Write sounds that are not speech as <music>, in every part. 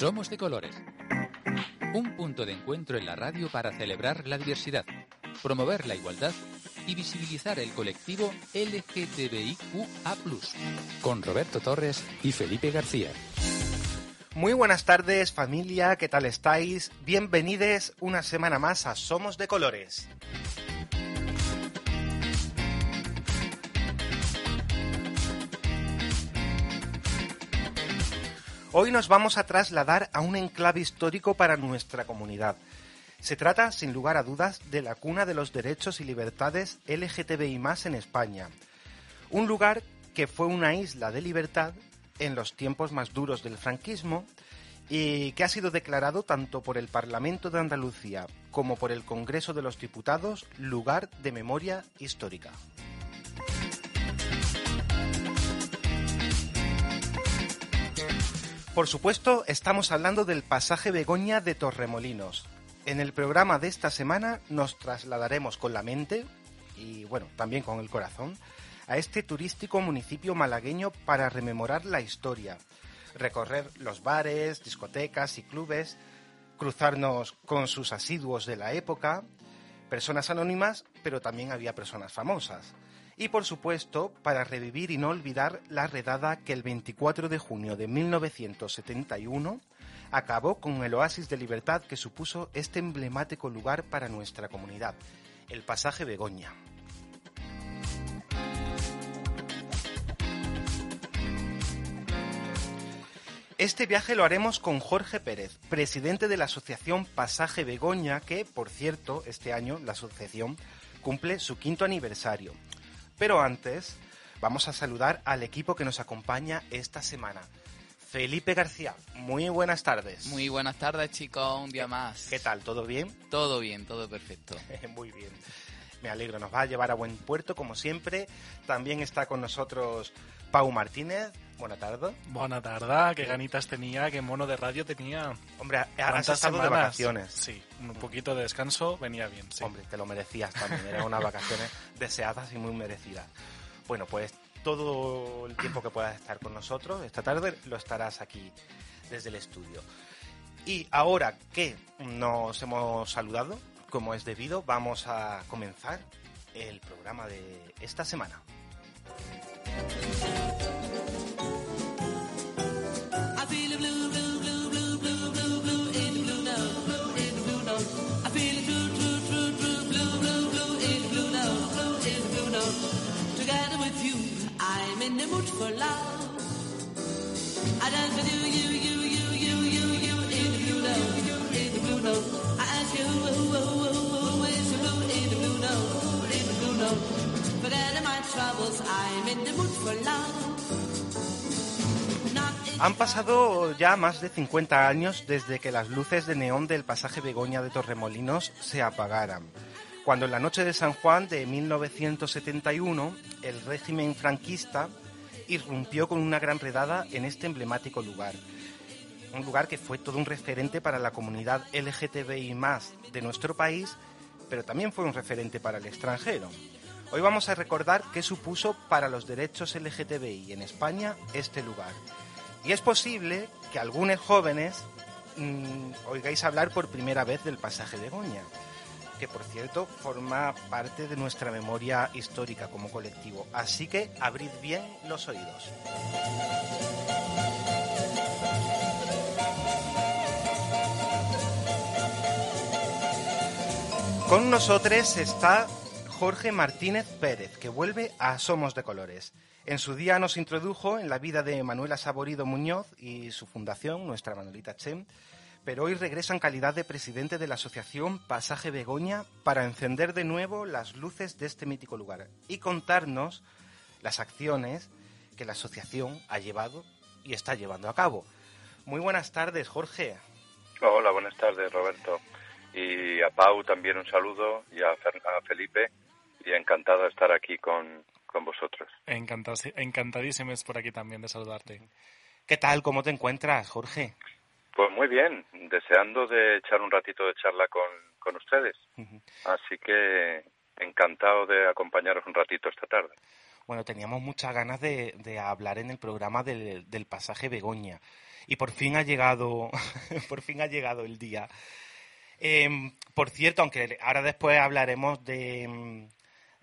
Somos de colores. Un punto de encuentro en la radio para celebrar la diversidad, promover la igualdad y visibilizar el colectivo LGTBIQA+, con Roberto Torres y Felipe García. Muy buenas tardes familia, ¿qué tal estáis? Bienvenidos una semana más a Somos de Colores. Hoy nos vamos a trasladar a un enclave histórico para nuestra comunidad. Se trata, sin lugar a dudas, de la cuna de los derechos y libertades LGTBI en España. Un lugar que fue una isla de libertad en los tiempos más duros del franquismo y que ha sido declarado tanto por el Parlamento de Andalucía como por el Congreso de los Diputados lugar de memoria histórica. Por supuesto, estamos hablando del pasaje Begoña de Torremolinos. En el programa de esta semana nos trasladaremos con la mente y bueno, también con el corazón a este turístico municipio malagueño para rememorar la historia, recorrer los bares, discotecas y clubes, cruzarnos con sus asiduos de la época, personas anónimas, pero también había personas famosas. Y por supuesto, para revivir y no olvidar la redada que el 24 de junio de 1971 acabó con el oasis de libertad que supuso este emblemático lugar para nuestra comunidad, el pasaje Begoña. Este viaje lo haremos con Jorge Pérez, presidente de la asociación Pasaje Begoña, que, por cierto, este año la asociación cumple su quinto aniversario. Pero antes, vamos a saludar al equipo que nos acompaña esta semana. Felipe García, muy buenas tardes. Muy buenas tardes, chicos, un día más. ¿Qué tal? ¿Todo bien? Todo bien, todo perfecto. <laughs> muy bien. Me alegro, nos va a llevar a buen puerto, como siempre. También está con nosotros Pau Martínez. Buenas tardes. Buenas tardes, qué ganitas tenía, qué mono de radio tenía. Hombre, has estado de vacaciones. Sí, un poquito de descanso venía bien. Sí. Hombre, te lo merecías también, eran unas vacaciones <laughs> deseadas y muy merecidas. Bueno, pues todo el tiempo que puedas estar con nosotros, esta tarde lo estarás aquí desde el estudio. Y ahora que nos hemos saludado, como es debido, vamos a comenzar el programa de esta semana. Han pasado ya más de 50 años desde que las luces de neón del pasaje Begoña de Torremolinos se apagaran. Cuando en la noche de San Juan de 1971 el régimen franquista irrumpió con una gran redada en este emblemático lugar. Un lugar que fue todo un referente para la comunidad LGTBI de nuestro país, pero también fue un referente para el extranjero. Hoy vamos a recordar qué supuso para los derechos LGTBI en España este lugar. Y es posible que algunos jóvenes mm, oigáis hablar por primera vez del pasaje de Goña, que por cierto forma parte de nuestra memoria histórica como colectivo. Así que abrid bien los oídos. Con nosotros está Jorge Martínez Pérez, que vuelve a Somos de Colores. En su día nos introdujo en la vida de Manuela Saborido Muñoz y su fundación, nuestra Manuelita Chem, pero hoy regresa en calidad de presidente de la asociación Pasaje Begoña para encender de nuevo las luces de este mítico lugar y contarnos las acciones que la asociación ha llevado y está llevando a cabo. Muy buenas tardes, Jorge. Hola, buenas tardes, Roberto. Y a Pau también un saludo y a, Felipe y encantado de estar aquí con, con vosotros. Encantadísimos por aquí también de saludarte. ¿Qué tal? ¿Cómo te encuentras, Jorge? Pues muy bien, deseando de echar un ratito de charla con, con ustedes. Así que encantado de acompañaros un ratito esta tarde. Bueno, teníamos muchas ganas de, de hablar en el programa del, del, pasaje Begoña y por fin ha llegado, <laughs> por fin ha llegado el día. Em, por cierto, aunque ahora después hablaremos de, em,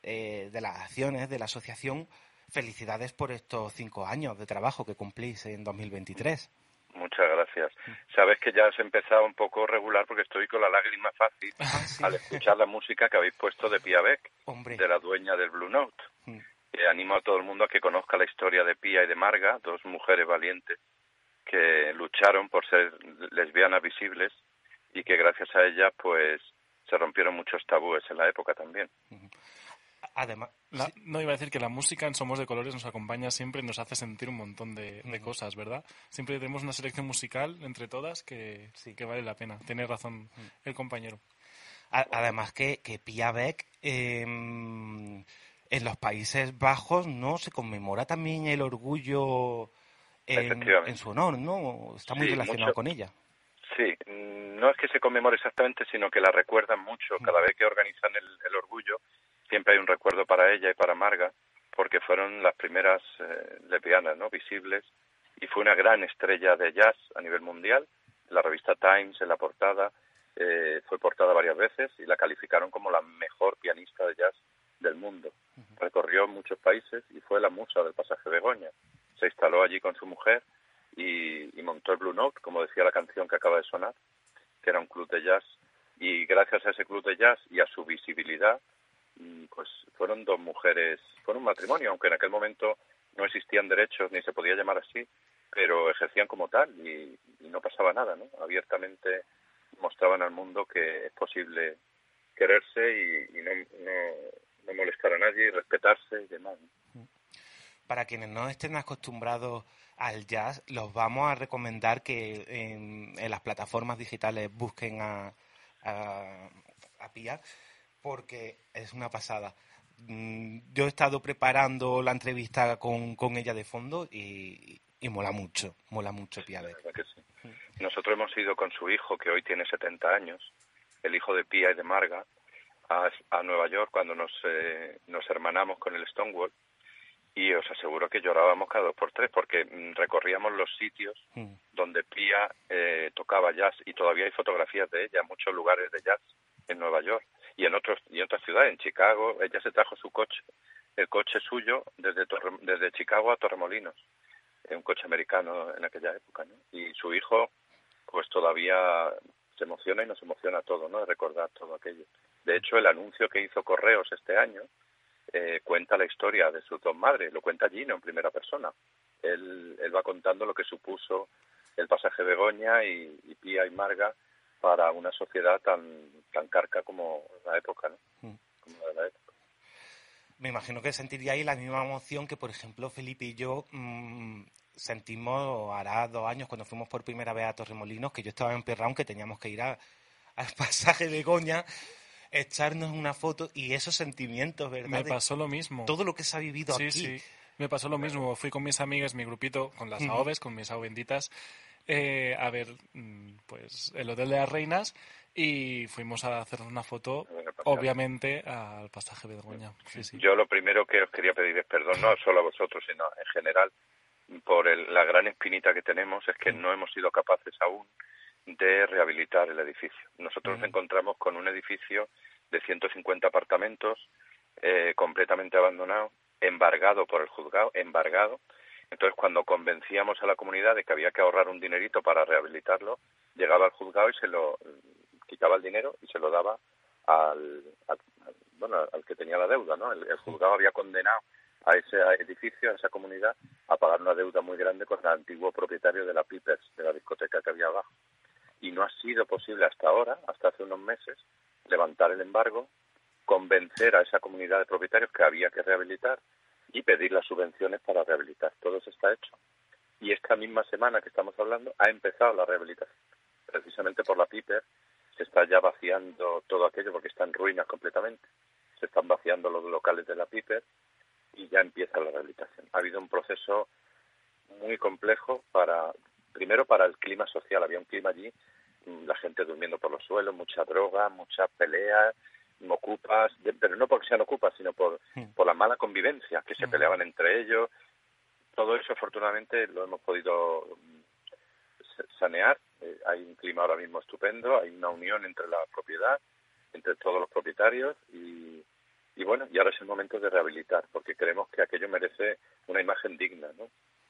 eh, de las acciones de la asociación, felicidades por estos cinco años de trabajo que cumplís en 2023. Muchas gracias. Sabes que ya has empezado un poco regular porque estoy con la lágrima fácil ah, al escuchar la música que habéis puesto de Pia Beck, de la dueña del Blue Note. Mm. animo a todo el mundo a que conozca la historia de Pia y de Marga, dos mujeres valientes que lucharon por ser lesbianas visibles y que gracias a ellas pues se rompieron muchos tabúes en la época también. Además, no iba a decir que la música en Somos de Colores nos acompaña siempre y nos hace sentir un montón de, cosas, ¿verdad? Siempre tenemos una selección musical entre todas que, sí. que vale la pena. Tiene razón el compañero. Además que, que Pia Beck em, en los Países Bajos no se conmemora también el orgullo en, su honor, ¿no? Está muy relacionado con ella. Sí, no es que se conmemore exactamente, sino que la recuerdan mucho. Cada vez que organizan el orgullo, siempre hay un recuerdo para ella y para Marga, porque fueron las primeras eh, lesbianas ¿no? visibles y fue una gran estrella de jazz a nivel mundial. La revista Times en la portada eh, fue portada varias veces y la calificaron como la mejor pianista de jazz del mundo. Recorrió muchos países y fue la musa del pasaje Begoña. Se instaló allí con su mujer y, y montó el Blue Note, como decía la canción que acaba de sonar, que era un club de jazz. Y gracias a ese club de jazz y a su visibilidad, pues fueron dos mujeres, fueron un matrimonio, aunque en aquel momento no existían derechos ni se podía llamar así, pero ejercían como tal y, no pasaba nada, ¿no? Abiertamente mostraban al mundo que es posible quererse y, no, molestar a nadie y respetarse y demás. Para quienes no estén acostumbrados al jazz, los vamos a recomendar que en, las plataformas digitales busquen a, a, a Pia porque es una pasada. Mm, yo he estado preparando la entrevista con, con ella de fondo y, y mola mucho, mola mucho Pia Nosotros hemos ido con su hijo, que hoy tiene 70 años, el hijo de Pia y de Marga, a, a Nueva York cuando nos, eh, nos hermanamos con el Stonewall y os aseguro que llorábamos cada dos por tres porque mm, recorríamos los sitios mm. donde Pia eh, tocaba jazz y todavía hay fotografías de ella en muchos lugares de jazz en Nueva York y en otros y en otras ciudades, en Chicago, ella se trajo su coche, el coche suyo desde desde Chicago a Torremolinos, un coche americano en aquella época, ¿no? Y su hijo, pues todavía se emociona y nos emociona todo, ¿no? De recordar todo aquello. De hecho, el anuncio que hizo Correos este año eh, cuenta la historia de sus dos madres, lo cuenta Gino en primera persona. Él, él va contando lo que supuso el pasaje Begoña y, y Pía y Marga para una sociedad tan tan carca como la época, ¿no? Mm. Como la época. Me imagino que sentiríais la misma emoción que, por ejemplo, Felipe y yo mmm, sentimos hará dos años cuando fuimos por primera vez a Torremolinos, que yo estaba en Perraun, que teníamos que ir <laughs> al pasaje de Goña, echarnos una foto y esos sentimientos, ¿verdad? Me pasó lo mismo. Todo lo que se ha vivido sí, aquí. Sí, me pasó lo mismo. Fui con mis amigas, mi grupito, con las aves, con mis aves benditas, eh, a ver mm, pues el Hotel de las Reinas y fuimos a hacer una foto, obviamente, al pasaje Begoña. Sí, Yo lo primero que os quería pedir es perdón, no solo a vosotros, sino en general, por la gran espinita que tenemos, es que no hemos sido capaces aún de rehabilitar el edificio. Nosotros nos encontramos con un edificio de 150 apartamentos eh, completamente abandonado, embargado por el juzgado, embargado, entonces, cuando convencíamos a la comunidad de que había que ahorrar un dinerito para rehabilitarlo, llegaba al juzgado y se lo quitaba el dinero y se lo daba al, bueno, al que tenía la deuda, ¿no? El, juzgado había condenado a ese edificio, a esa comunidad, a pagar una deuda muy grande con el antiguo propietario de la Pipers, de la discoteca que había abajo. Y no ha sido posible hasta ahora, hasta hace unos meses, levantar el embargo, convencer a esa comunidad de propietarios que había que rehabilitar y pedir las subvenciones para rehabilitar. Todo eso está hecho. Y esta misma semana que estamos hablando ha empezado la rehabilitación, precisamente por la Piper, se está ya vaciando todo aquello porque está en ruinas completamente, se están vaciando los locales de la Piper y ya empieza la rehabilitación. Ha habido un proceso muy complejo para, primero para el clima social, había un clima allí, la gente durmiendo por los suelos, mucha droga, muchas peleas, ocupas, pero no porque sean ocupas, sino por, hmm. por la mala convivencia, que se hmm. peleaban entre ellos. Todo eso, afortunadamente, lo hemos podido mm, sanear. Eh, hay un clima ahora mismo estupendo, hay una unión entre la propiedad, entre todos los propietarios y, y bueno, y ahora es el momento de rehabilitar, porque creemos que aquello merece una imagen digna, ¿no?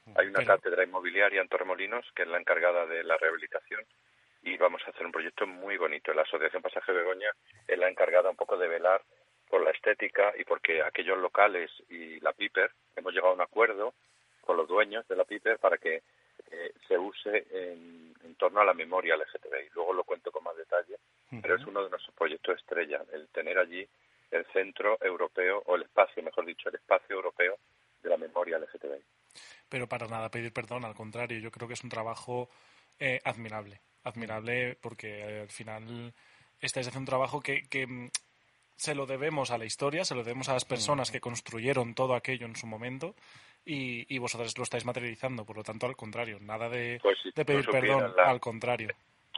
Hmm. Hay una cátedra inmobiliaria en Torremolinos que es la encargada de la rehabilitación y vamos a hacer un proyecto muy bonito. La Asociación Pasaje Begoña es la encargada un poco de velar por la estética y porque aquellos locales y la Piper hemos llegado a un acuerdo con los dueños de la Piper para que eh, se use en, torno a la memoria LGTBI. Luego lo cuento con más detalle, pero es uno de nuestros proyectos estrella, el tener allí el centro europeo, o el espacio, mejor dicho, el espacio europeo de la memoria LGTBI. Pero para nada pedir perdón, al contrario, yo creo que es un trabajo eh, admirable admirable porque eh, al final estáis haciendo un trabajo que, que mm, se lo debemos a la historia, se lo debemos a las personas que construyeron todo aquello en su momento y, y vosotros lo estáis materializando. Por lo tanto, al contrario, nada de, pues pedir perdón, al contrario.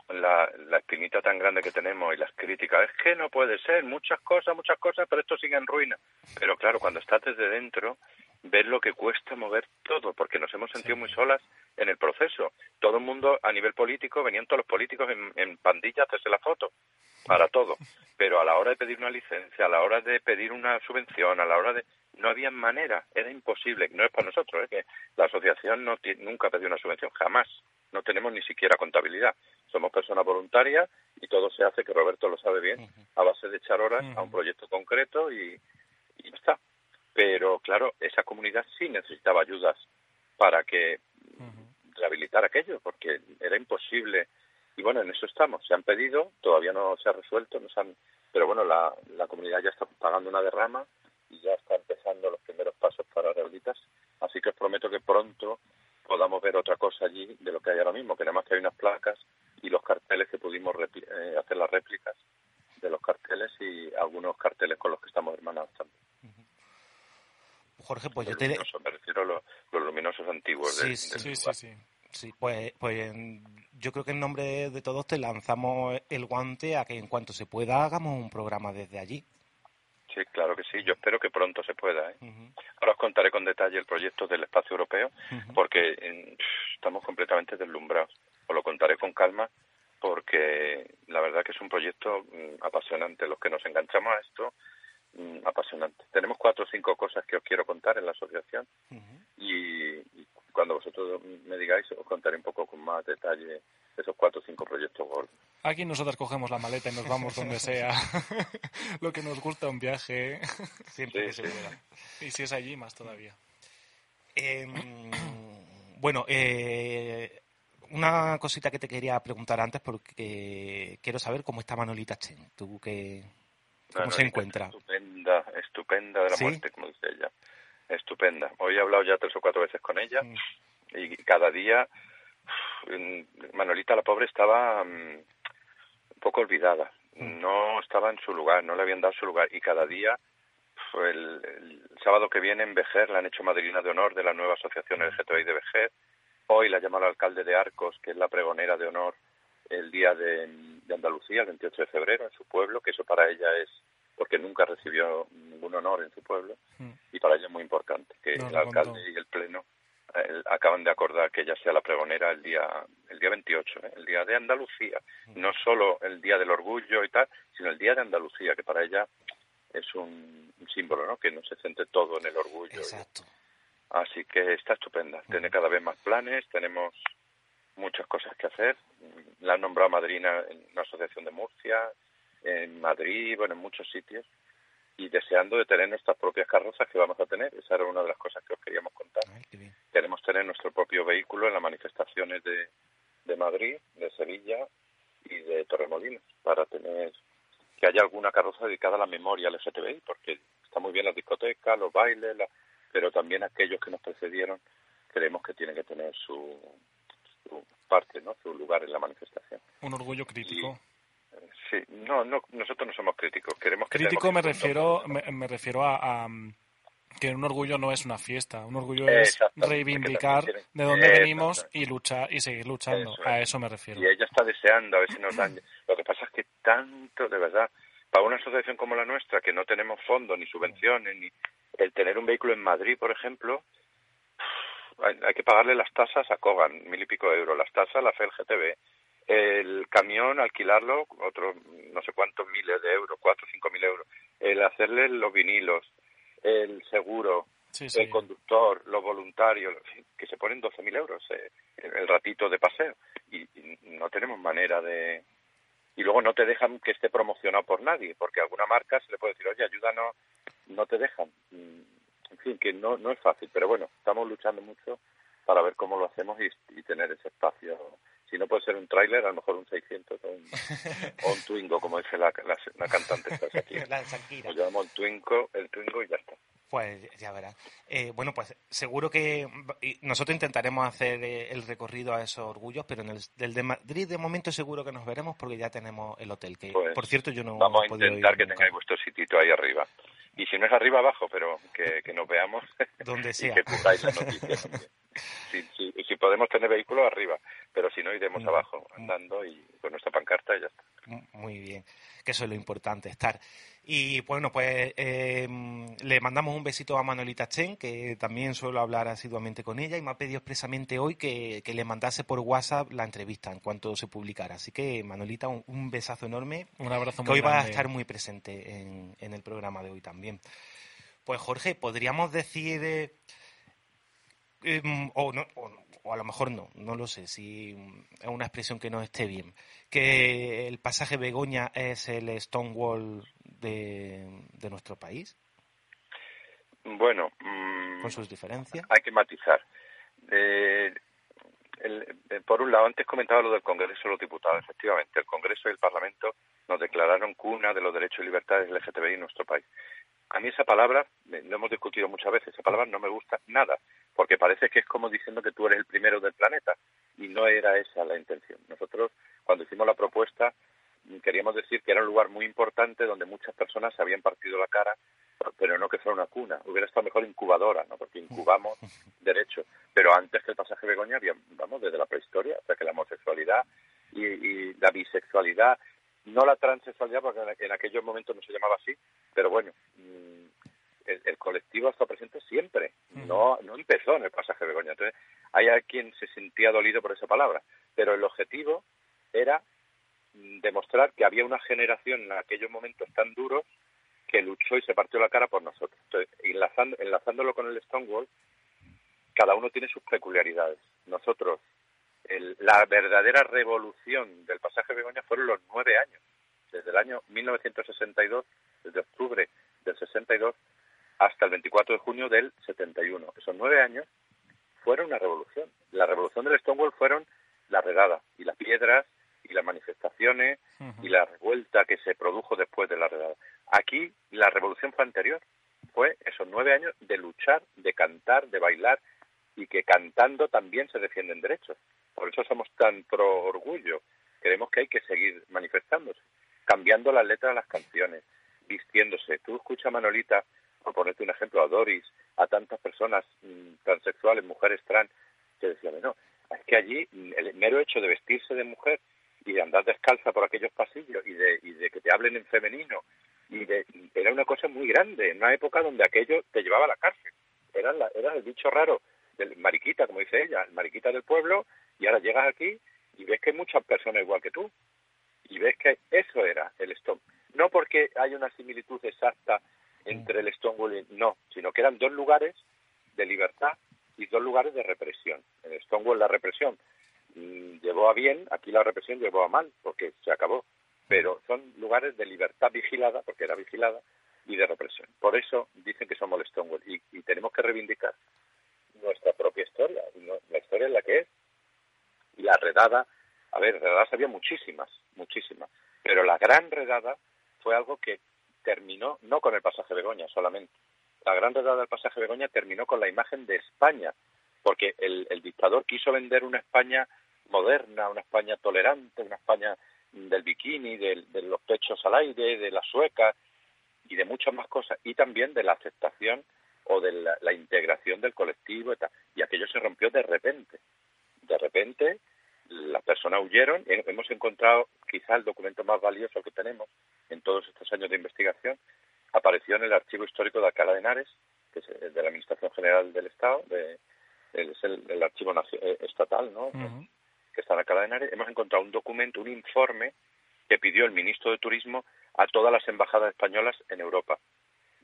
La, la espinita tan grande que tenemos y las críticas, es que no puede ser, muchas cosas, muchas cosas, pero esto sigue en ruina. Pero claro, cuando estás desde dentro, ver lo que cuesta mover todo, porque nos hemos sentido muy solas en el proceso. Todo el mundo, a nivel político, venían todos los políticos en, en pandilla a hacerse la foto, para todo. Pero a la hora de pedir una licencia, a la hora de pedir una subvención, a la hora de... No había manera, era imposible. No es para nosotros, es que la asociación no nunca ha pedido una subvención, jamás. No tenemos ni siquiera contabilidad. Somos personas voluntarias y todo se hace, que Roberto lo sabe bien, a base de echar horas a un proyecto concreto y, y ya está pero claro, esa comunidad sí necesitaba ayudas para que rehabilitar aquello, porque era imposible. Y bueno, en eso estamos. Se han pedido, todavía no se ha resuelto, nos han, pero bueno, la, la comunidad ya está pagando una derrama y ya está empezando los primeros pasos para rehabilitar. Así que os prometo que pronto podamos ver otra cosa allí de lo que hay ahora mismo, que nada más que hay unas placas y los carteles que pudimos eh, hacer las réplicas de los carteles y algunos carteles con los que estamos hermanados también. Jorge, pues yo te... me refiero a los, luminosos antiguos. Sí, sí, sí, sí, pues, pues yo creo que en nombre de todos te lanzamos el guante a que en cuanto se pueda hagamos un programa desde allí. Sí, claro que sí. Yo espero que pronto se pueda. ¿eh? Ahora os contaré con detalle el proyecto del espacio europeo, porque estamos completamente deslumbrados. Os lo contaré con calma, porque la verdad que es un proyecto mm, apasionante. Los que nos enganchamos a esto Mm, apasionante. Tenemos cuatro o cinco cosas que os quiero contar en la asociación y, cuando vosotros me digáis os contaré un poco con más detalle esos cuatro o cinco proyectos gordos. Aquí nosotros cogemos la maleta y nos vamos donde sea. <laughs> Lo que nos gusta un viaje. <laughs> Siempre se Y si es allí, más todavía. Em, <clears throat> bueno, eh, una cosita que te quería preguntar antes porque quiero saber cómo está Manolita Chen. Tú que ¿Cómo se encuentra? Estupenda, estupenda de la muerte, como dice ella. Estupenda. Hoy he hablado ya tres o cuatro veces con ella y cada día Manolita la pobre estaba mm, un poco olvidada. No estaba en su lugar, no le habían dado su lugar y cada día el, sábado que viene en Vejer la han hecho madrina de honor de la nueva asociación LGTBI de Vejer. Hoy la llama el alcalde de Arcos, que es la pregonera de honor el día de, Andalucía, el 28 de febrero, en su pueblo, que eso para ella es porque nunca recibió ningún honor en su pueblo mm. y para ella es muy importante que el alcalde y el pleno eh, acaban de acordar que ella sea la pregonera el día el día 28, ¿eh? el día de Andalucía, mm. no solo el día del orgullo y tal, sino el día de Andalucía, que para ella es un, símbolo, ¿no? Que no se centre todo en el orgullo. Exacto. Así que está estupenda. Tiene mm. cada vez más planes, tenemos muchas cosas que hacer. La han nombrado madrina en una asociación de Murcia, en Madrid, bueno, en muchos sitios, y deseando de tener nuestras propias carrozas que vamos a tener. Esa era una de las cosas que os queríamos contar. Queremos tener nuestro propio vehículo en las manifestaciones de, de Madrid, de Sevilla y de Torremolinos, para tener que haya alguna carroza dedicada a la memoria LGTBI, porque está muy bien la discoteca, los bailes, pero también aquellos que nos precedieron creemos que tiene que tener su, su parte, ¿no? Su lugar en la manifestación. Un orgullo crítico. Sí, no, no, nosotros no somos críticos. Queremos que crítico me refiero, me, refiero a, que un orgullo no es una fiesta, un orgullo es reivindicar de dónde venimos y luchar y seguir luchando. a eso me refiero. Y ella está deseando a ver si nos dan. <clears throat> Lo que pasa es que tanto, de verdad, para una asociación como la nuestra, que no tenemos fondos ni subvenciones, ni el tener un vehículo en Madrid, por ejemplo, hay, que pagarle las tasas a Cogan, mil y pico de euros, las tasas la FELGTB, el camión, alquilarlo, otros no sé cuántos miles de euros, cuatro o cinco mil euros, el hacerle los vinilos, el seguro, el conductor, los voluntarios, que se ponen doce mil euros eh, el ratito de paseo y no tenemos manera de, y luego no te dejan que esté promocionado por nadie, porque alguna marca se le puede decir, oye, ayúdanos, no te dejan. Mm, en fin, que no, no es fácil, pero bueno, estamos luchando mucho para ver cómo lo hacemos y, tener ese espacio. Si no puede ser un tráiler, a lo mejor un 600 o un, <laughs> o un Twingo, como dice la, la, cantante. aquí. <laughs> la Shakira. Lo llamamos el Twingo, el Twingo y ya está. Pues ya verás. Eh, bueno, pues seguro que nosotros intentaremos hacer eh, el recorrido a esos orgullos, pero en el de Madrid de momento seguro que nos veremos porque ya tenemos el hotel. Que, pues por cierto, yo no vamos a intentar que tengáis vuestro sitito ahí arriba. Y si no es arriba, abajo, pero que, que nos veamos. Donde <laughs> sea. y que cubráis la noticia. Si, si, si, podemos tener vehículos arriba, pero si no, iremos mm. abajo andando y con nuestra pancarta y ya está. Muy bien, que eso es lo importante, estar. Y bueno, pues em, le mandamos un besito a Manolita Chen, que también suelo hablar asiduamente con ella, y me ha pedido expresamente hoy que, le mandase por WhatsApp la entrevista en cuanto se publicara. Así que, Manolita, un, besazo enorme. Un abrazo Que hoy va a estar muy presente en, el programa de hoy también. Pues, Jorge, podríamos decir. Eh, em, o, no, o a lo mejor no, no lo sé, si es una expresión que no esté bien, que el pasaje Begoña es el Stonewall de, de nuestro país? Bueno, mm, con sus diferencias. Hay que matizar. Eh, por un lado, antes comentaba lo del Congreso de los Diputados. Efectivamente, el Congreso y el Parlamento nos declararon cuna de los derechos y libertades LGTBI en nuestro país. A mí esa palabra, lo hemos discutido muchas veces, esa palabra no me gusta nada, porque parece que es como diciendo que tú eres el primero del planeta, y no era esa la intención. Nosotros, cuando hicimos la propuesta, queríamos decir que era un lugar muy importante donde muchas personas se habían partido la cara, pero no que fuera una cuna. Hubiera estado mejor incubadora, ¿no? Porque incubamos <laughs> derecho. Pero antes que el pasaje Begoña, había, vamos, desde la prehistoria, sea que la homosexualidad y, y la bisexualidad no la transexualidad, porque en aquellos momentos no se llamaba así, pero bueno, mm, el, colectivo ha estado presente siempre, no, no empezó en el pasaje de Begoña. Entonces, hay quien se sentía dolido por esa palabra, pero el objetivo era mm, demostrar que había una generación en aquellos momentos tan duros que luchó y se partió la cara por nosotros. Entonces, enlazándolo con el Stonewall, cada uno tiene sus peculiaridades. Nosotros la verdadera revolución del pasaje Begoña fueron los nueve años, desde el año 1962, desde octubre del 62 hasta el 24 de junio del 71. Esos nueve años fueron una revolución. La revolución del Stonewall fueron la redada y las piedras y las manifestaciones y la revuelta que se produjo después de la redada. Aquí la revolución fue anterior. Fue esos nueve años de luchar, de cantar, de bailar y que cantando también se defienden derechos. Por eso somos tan pro orgullo. Creemos que hay que seguir manifestándose, cambiando las letras de las canciones, vistiéndose. Tú escuchas Manolita, por ponerte un ejemplo, a Doris, a tantas personas mm, transexuales, mujeres trans, que decían, no, es que allí mm, el mero hecho de vestirse de mujer y de andar descalza por aquellos pasillos y de, y de que te hablen en femenino, y de, era una cosa muy grande, en una época donde aquello te llevaba a la cárcel. Era, la, era el bicho raro del mariquita, como dice ella, el mariquita del pueblo, y ahora llegas aquí y ves que hay muchas personas igual que tú. Y ves que eso era el Stone. No porque hay una similitud exacta entre el Stonewall y... No, sino que eran dos lugares de libertad y dos lugares de represión. En Stonewall la represión mm, llevó a bien, aquí la represión llevó a mal, porque se acabó. Pero son lugares de libertad vigilada, porque era vigilada, y de represión. Por eso dicen que somos el Stonewall y, y tenemos que reivindicar nuestra propia historia, la historia es la que es, y la redada, a ver, redadas había muchísimas, muchísimas, pero la gran redada fue algo que terminó no con el pasaje Begoña solamente. La gran redada del pasaje Begoña terminó con la imagen de España porque el, el dictador quiso vender una España moderna, una España tolerante, una España del bikini, de, los pechos al aire, de la sueca y de muchas más cosas, y también de la aceptación o de la, integración del colectivo y, tal. y aquello se rompió de repente. De repente las personas huyeron, y hemos encontrado quizá el documento más valioso que tenemos en todos estos años de investigación, apareció en el archivo histórico de Alcalá de Henares, que es de la Administración General del Estado, de, es el, archivo eh, estatal, ¿no? que está en Alcalá de Henares, hemos encontrado un documento, un informe que pidió el ministro de Turismo a todas las embajadas españolas en Europa.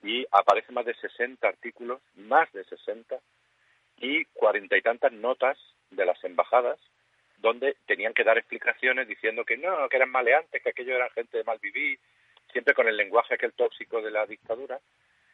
Y aparece más de 60 artículos, más de 60, y cuarenta y tantas notas de las embajadas donde tenían que dar explicaciones diciendo que no, que eran maleantes, que aquello era gente de mal vivir, siempre con el lenguaje aquel tóxico de la dictadura.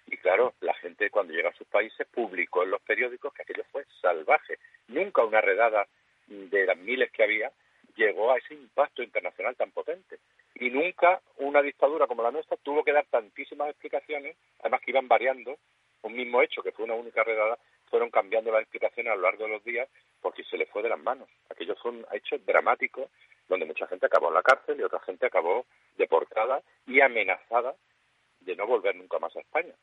Y claro, la gente cuando llega a sus países publicó en los periódicos que aquello fue salvaje. Nunca una redada de las miles que había llegó a ese impacto internacional tan potente. Y nunca una dictadura como la nuestra tuvo que dar tantísimas explicaciones, además que iban variando, un mismo hecho, que fue una única redada, fueron cambiando las explicaciones a lo largo de los días porque se les fue de las manos. Aquello fue un hecho dramático donde mucha gente acabó en la cárcel y otra gente acabó deportada y amenazada de no volver nunca más a España.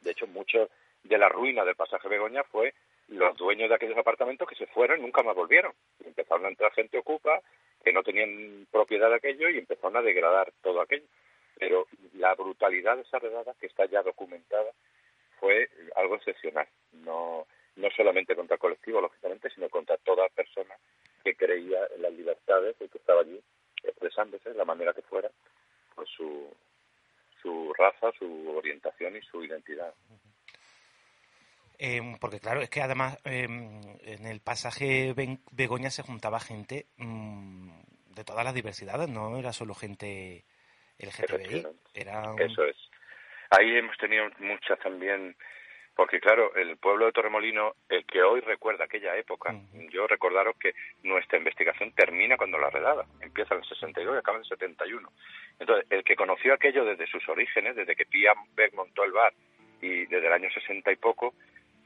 De hecho, mucho de la ruina del pasaje Begoña fue los dueños de aquellos apartamentos que se fueron y nunca más volvieron. empezaron a entrar gente ocupa que no tenían propiedad de aquello y empezaron a degradar todo aquello. Pero la brutalidad de esa redada, que está ya documentada, fue algo excepcional. No, no solamente contra el colectivo, lógicamente, sino contra toda persona que creía en las libertades y que estaba allí expresándose de la manera que fuera, pues su, su raza, su orientación y su identidad. Em, porque claro, es que además em, en el pasaje Begoña se juntaba gente mm, de todas las diversidades, no era solo gente LGTBI. Era Eso es. Ahí hemos tenido muchas también, porque claro, el pueblo de Torremolino, el que hoy recuerda aquella época, yo recordaros que nuestra investigación termina cuando la redada, empieza en el 62 y acaba en el 71. Entonces, el que conoció aquello desde sus orígenes, desde que Pia Beck montó el bar y desde el año 60 y poco,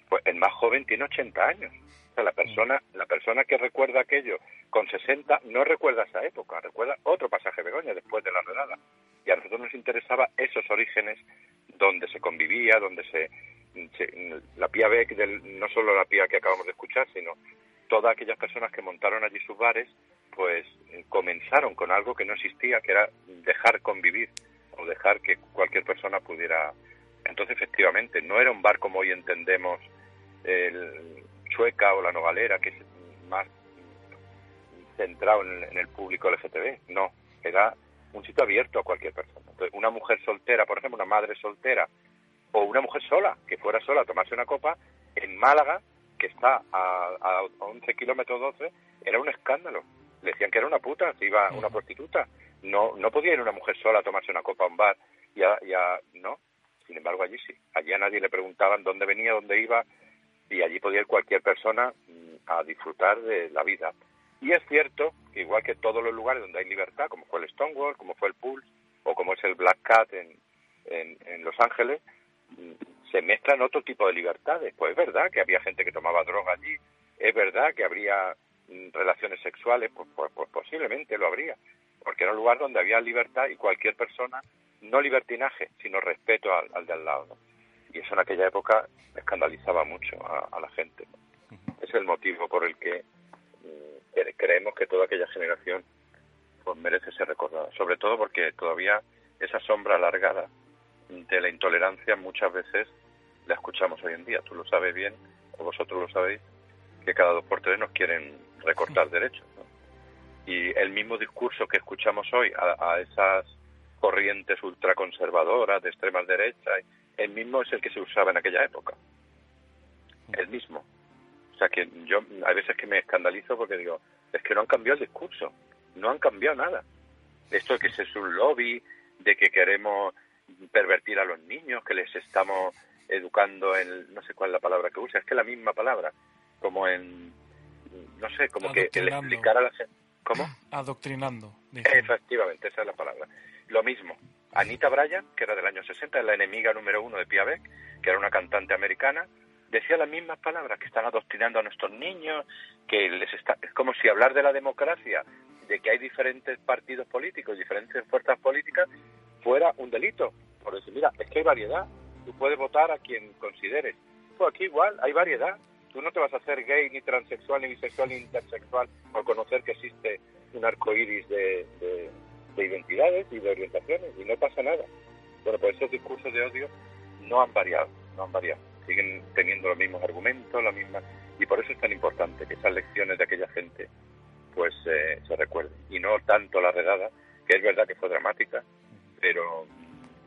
pues el más joven tiene 80 años. O sea, la persona, la persona que recuerda aquello con 60 no recuerda esa época, recuerda otro pasaje de Begoña después de la redada. Y a nosotros nos interesaba esos orígenes donde se convivía, donde se, la pía Beck, del, no solo la pía que acabamos de escuchar, sino todas aquellas personas que montaron allí sus bares, pues comenzaron con algo que no existía, que era dejar convivir o dejar que cualquier persona pudiera. Entonces, efectivamente, no era un bar como hoy entendemos el Chueca o la Nogalera, que es más centrado en, el público LGTB. No, era un sitio abierto a cualquier persona. Entonces, una mujer soltera, por ejemplo, una madre soltera, o una mujer sola, que fuera sola a tomarse una copa, en Málaga, que está a, a 11 kilómetros 12, era un escándalo. Le decían que era una puta, si iba una prostituta. No, no podía ir una mujer sola a tomarse una copa a un bar. Ya, ya, no. Sin embargo, allí sí. Allí a nadie le preguntaban dónde venía, dónde iba, y allí podía ir cualquier persona mm, a disfrutar de la vida. Y es cierto que igual que todos los lugares donde hay libertad, como fue el Stonewall, como fue el Pulse, o como es el Black Cat en, en, Los Ángeles, mm, se mezclan otro tipo de libertades. Pues es verdad que había gente que tomaba droga allí, es verdad que habría mm, relaciones sexuales, pues, pues, pues, posiblemente lo habría, porque era un lugar donde había libertad y cualquier persona, no libertinaje, sino respeto al, al de al lado. Y eso en aquella época escandalizaba mucho a, la gente. es el motivo por el que mm, creemos que toda aquella generación pues merece ser recordada, sobre todo porque todavía esa sombra alargada de la intolerancia muchas veces la escuchamos hoy en día. Tú lo sabes bien, o vosotros lo sabéis, que cada dos por tres nos quieren recortar derechos. Y el mismo discurso que escuchamos hoy a, a esas corrientes ultraconservadoras de extrema derecha, el mismo es el que se usaba en aquella época el mismo. O sea que yo hay veces que me escandalizo porque digo, es que no han cambiado el discurso, no han cambiado nada. Esto de que es un lobby, de que queremos pervertir a los niños, que les estamos educando en, no sé cuál es la palabra que usa, es que la misma palabra, como en, no sé, como que, le explicar a la gente. ¿Cómo? <clears throat> Adoctrinando. Efectivamente, esa es la palabra. Lo mismo. Anita Bryan, que era del año 60, la enemiga número uno de Piabec, que era una cantante americana, decía las mismas palabras, que están adoctrinando a nuestros niños, que les está, es como si hablar de la democracia, de que hay diferentes partidos políticos, diferentes fuerzas políticas, fuera un delito. Por decir, mira, es que hay variedad, tú puedes votar a quien consideres. Pues aquí igual, hay variedad. Tú no te vas a hacer gay, ni transexual, ni bisexual, ni intersexual por conocer que existe un arco iris de, de identidades y de orientaciones, y no pasa nada. Bueno, pues esos discursos de odio no han variado, no han variado siguen teniendo los mismos argumentos, la misma y por eso es tan importante que esas lecciones de aquella gente pues eh, se recuerden y no tanto la redada, que es verdad que fue dramática, pero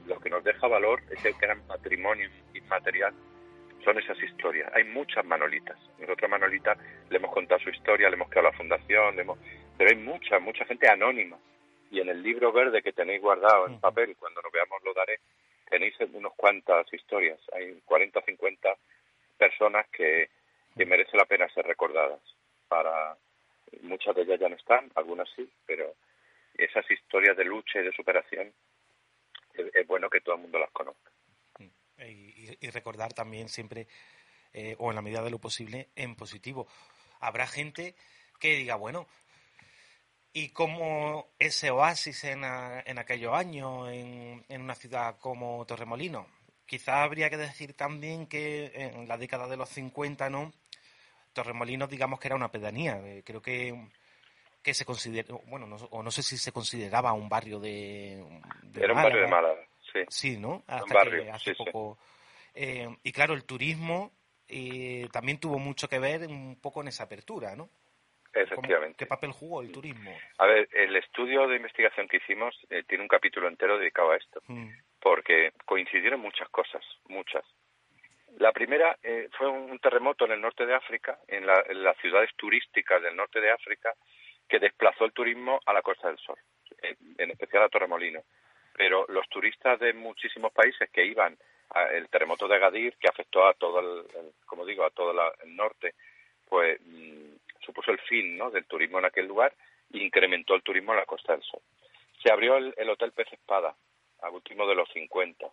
lo que nos deja valor, ese gran patrimonio inmaterial, son esas historias. Hay muchas Manolitas. Nosotros a Manolita le hemos contado su historia, le hemos creado la fundación, le hemos... pero hay mucha, mucha gente anónima. Y en el libro verde que tenéis guardado en papel, cuando nos veamos lo daré, tenéis unas cuantas historias, hay 40 o 50 personas que, que merece la pena ser recordadas. Para muchas de ellas ya no están, algunas sí, pero esas historias de lucha y de superación es, bueno que todo el mundo las conozca. Y, recordar también siempre, eh, o en la medida de lo posible, en positivo. Habrá gente que diga, bueno, y como ese oasis en, en aquellos años en, en, una ciudad como Torremolino. Quizás habría que decir también que en la década de los 50, ¿no? Torremolinos, digamos que era una pedanía. Eh, creo que, que se considera, bueno, no, o no sé si se consideraba un barrio de. era un barrio de Málaga, sí. Sí, ¿no? Hasta un barrio, que hace poco. Eh, y claro, el turismo eh, también tuvo mucho que ver un poco en esa apertura, ¿no? Efectivamente. ¿Qué papel jugó el turismo? A ver, el estudio de investigación que hicimos eh, tiene un capítulo entero dedicado a esto, mm. porque coincidieron muchas cosas, muchas. La primera eh, fue un terremoto en el norte de África, en, las ciudades turísticas del norte de África, que desplazó el turismo a la Costa del Sol, en, especial a Torremolino. Pero los turistas de muchísimos países que iban al terremoto de Agadir, que afectó a todo el, como digo, a todo el norte, pues mm, supuso el fin ¿no? del turismo en aquel lugar e incrementó el turismo en la Costa del Sol. Se abrió el, Hotel Pez Espada, a último de los 50,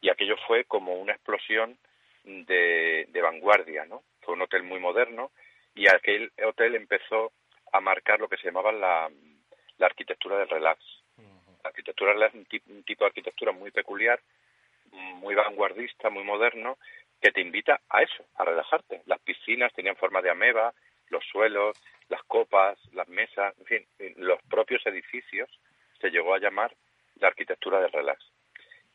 y aquello fue como una explosión de, vanguardia, ¿no? Fue un hotel muy moderno y aquel hotel empezó a marcar lo que se llamaba la, arquitectura del relax. La arquitectura relax es un tipo de arquitectura muy peculiar, muy vanguardista, muy moderno, que te invita a eso, a relajarte. Las piscinas tenían forma de ameba, los suelos, las copas, las mesas, en fin, los propios edificios se llegó a llamar la arquitectura del relax.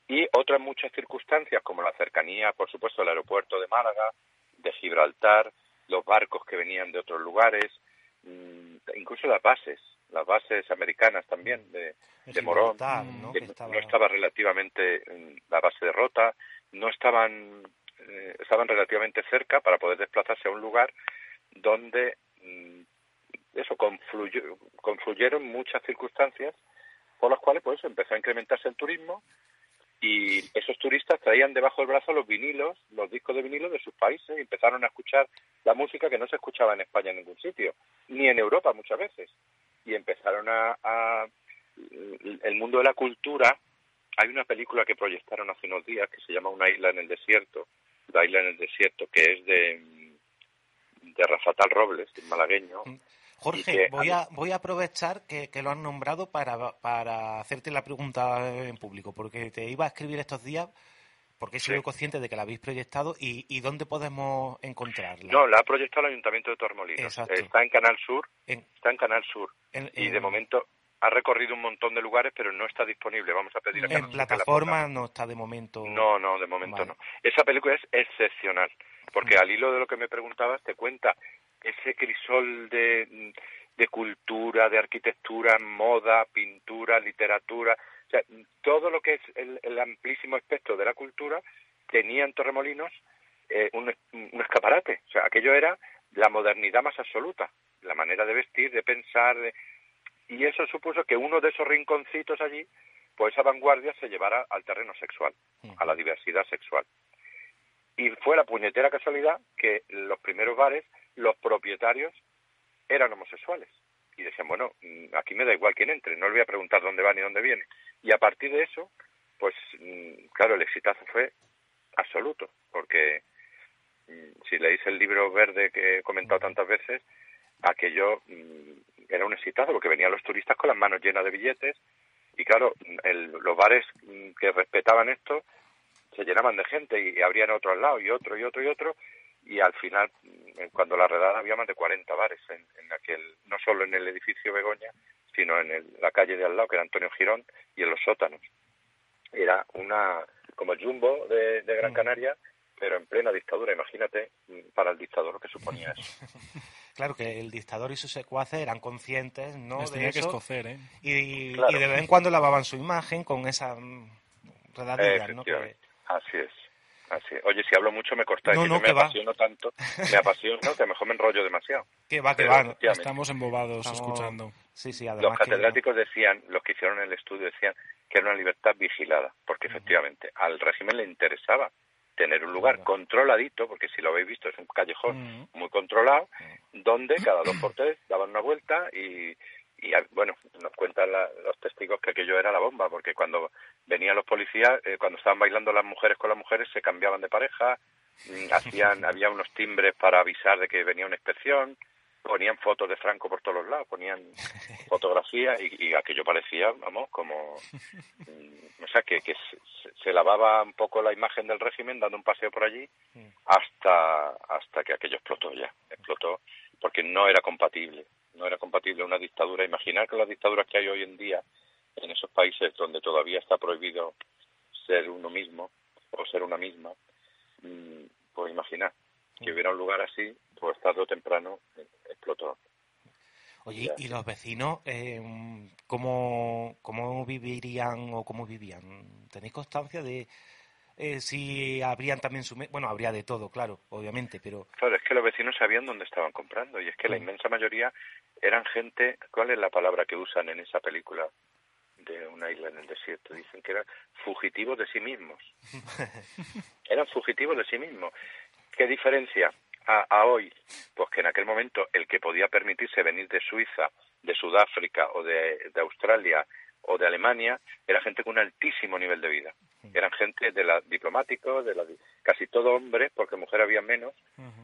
Y otras muchas circunstancias, como la cercanía, por supuesto, del aeropuerto de Málaga, de Gibraltar, los barcos que venían de otros lugares, mm, incluso las bases, las bases americanas también de, Morón, ¿no? Que no estaba relativamente la base de Rota, no estaban eh, estaban relativamente cerca para poder desplazarse a un lugar donde mm, eso confluyeron muchas circunstancias por las cuales pues empezó a incrementarse el turismo y esos turistas traían debajo del brazo los vinilos, los discos de vinilo de sus países y empezaron a escuchar la música que no se escuchaba en España en ningún sitio, ni en Europa muchas veces. Y empezaron a el mundo de la cultura. Hay una película que proyectaron hace unos días que se llama Una isla en el desierto, la isla en el desierto, que es de de Rafatal Robles, el malagueño. Mm. Jorge, voy, a, voy a aprovechar que, lo han nombrado para, para hacerte la pregunta en público, porque te iba a escribir estos días porque soy consciente de que la habéis proyectado y, dónde podemos encontrarla. No, la ha proyectado el Ayuntamiento de Tormolinos. Está en Canal Sur. está en Canal Sur. y de momento ha recorrido un montón de lugares, pero no está disponible. Vamos a pedir a En plataforma no está de momento. No, no, de momento no. Esa película es excepcional porque al hilo de lo que me preguntabas te cuenta ese crisol de, de cultura, de arquitectura, moda, pintura, literatura, o sea, todo lo que es el, amplísimo espectro de la cultura tenía en Torremolinos eh, un, escaparate, o sea, aquello era la modernidad más absoluta, la manera de vestir, de pensar, y eso supuso que uno de esos rinconcitos allí, pues esa vanguardia se llevara al terreno sexual, a la diversidad sexual. Y fue la puñetera casualidad que los primeros bares, los propietarios eran homosexuales. Y decían, bueno, mm, aquí me da igual quién entre, no le voy a preguntar dónde va ni dónde viene. Y a partir de eso, pues mm, claro, el exitazo fue absoluto, porque mm, si leéis el libro verde que he comentado tantas veces, aquello era un excitado porque venían los turistas con las manos llenas de billetes y claro, los bares que respetaban esto se llenaban de gente y, abrían otro al lado y otro y otro y otro y al final cuando la redada había más de 40 bares en, aquel no solo en el edificio Begoña sino en la calle de al lado que era Antonio Girón y en los sótanos era una como el jumbo de, Gran mm. Canaria pero en plena dictadura imagínate para el dictador lo que suponía eso <laughs> Claro que el dictador y sus secuaces eran conscientes, ¿no? de eso, que escocer, ¿eh? Y, de vez en cuando lavaban su imagen con esa mm, redadilla, ¿no? Así es. Así Oye, si hablo mucho me cortáis, no, no, me apasiono tanto, me apasiono que a lo mejor me enrollo demasiado. Que va, que va. Estamos embobados escuchando. Sí, sí, los catedráticos decían, los que hicieron el estudio decían que era una libertad vigilada, porque efectivamente al régimen le interesaba tener un lugar controladito, porque si lo habéis visto es un callejón muy controlado, donde cada dos por tres daban una vuelta y, y bueno, nos cuentan los testigos que aquello era la bomba, porque cuando venían los policías, eh, cuando estaban bailando las mujeres con las mujeres, se cambiaban de pareja, mm, hacían, <laughs> había unos timbres para avisar de que venía una inspección, ponían fotos de Franco por todos los lados, ponían <laughs> fotografías y, aquello parecía, vamos, como, mm, o sea, que, que se, lavaba un poco la imagen del régimen dando un paseo por allí hasta, hasta que aquello explotó ya, explotó porque no era compatible, no era compatible una dictadura. Imaginar que las dictaduras que hay hoy en día en esos países donde todavía está prohibido ser uno mismo o ser una misma, mm, pues imaginar que hubiera un lugar así, pues tarde o temprano explotó. Oye, ¿y los vecinos eh, ¿cómo, cómo vivirían o cómo vivían? ¿Tenéis constancia de eh, si habrían también su... Bueno, habría de todo, claro, obviamente, pero... Claro, es que los vecinos sabían dónde estaban comprando y es que la inmensa mayoría eran gente... ¿Cuál es la palabra que usan en esa película? de una isla en el desierto. Dicen que eran fugitivos de sí mismos. <laughs> eran fugitivos de sí mismos. ¿Qué diferencia a, hoy? Pues que en aquel momento el que podía permitirse venir de Suiza, de Sudáfrica o de, Australia o de Alemania era gente con un altísimo nivel de vida. Eran gente de la diplomáticos, de la, casi todo hombre, porque mujer había menos,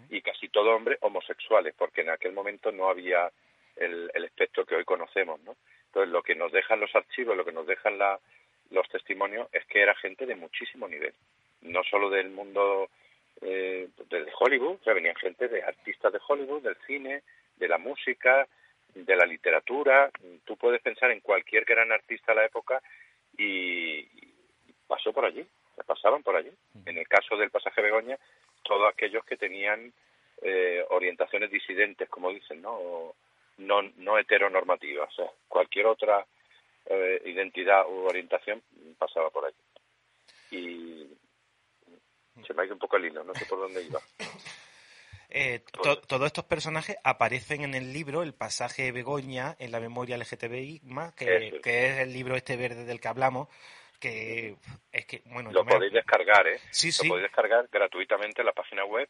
y casi todo hombre homosexuales, porque en aquel momento no había el, el espectro que hoy conocemos, ¿no? Entonces, lo que nos dejan los archivos, lo que nos dejan los testimonios, es que era gente de muchísimo nivel. No solo del mundo eh, de Hollywood, o sea, venían gente de artistas de Hollywood, del cine, de la música, de la literatura. Tú puedes pensar en cualquier gran artista de la época y, pasó por allí, pasaban por allí. En el caso del pasaje Begoña, todos aquellos que tenían eh, orientaciones disidentes, como dicen, ¿no? no, no heteronormativa, o sea, cualquier otra eh, identidad u orientación pasaba por allí. Y se me ha ido un poco el hilo, no sé por dónde iba. <laughs> Eh, todos estos personajes aparecen en el libro El pasaje Begoña en la memoria LGTBI, que, que es el libro este verde del que hablamos, que es que, bueno... Lo podéis descargar, ¿eh? Sí, Lo podéis descargar gratuitamente en la página web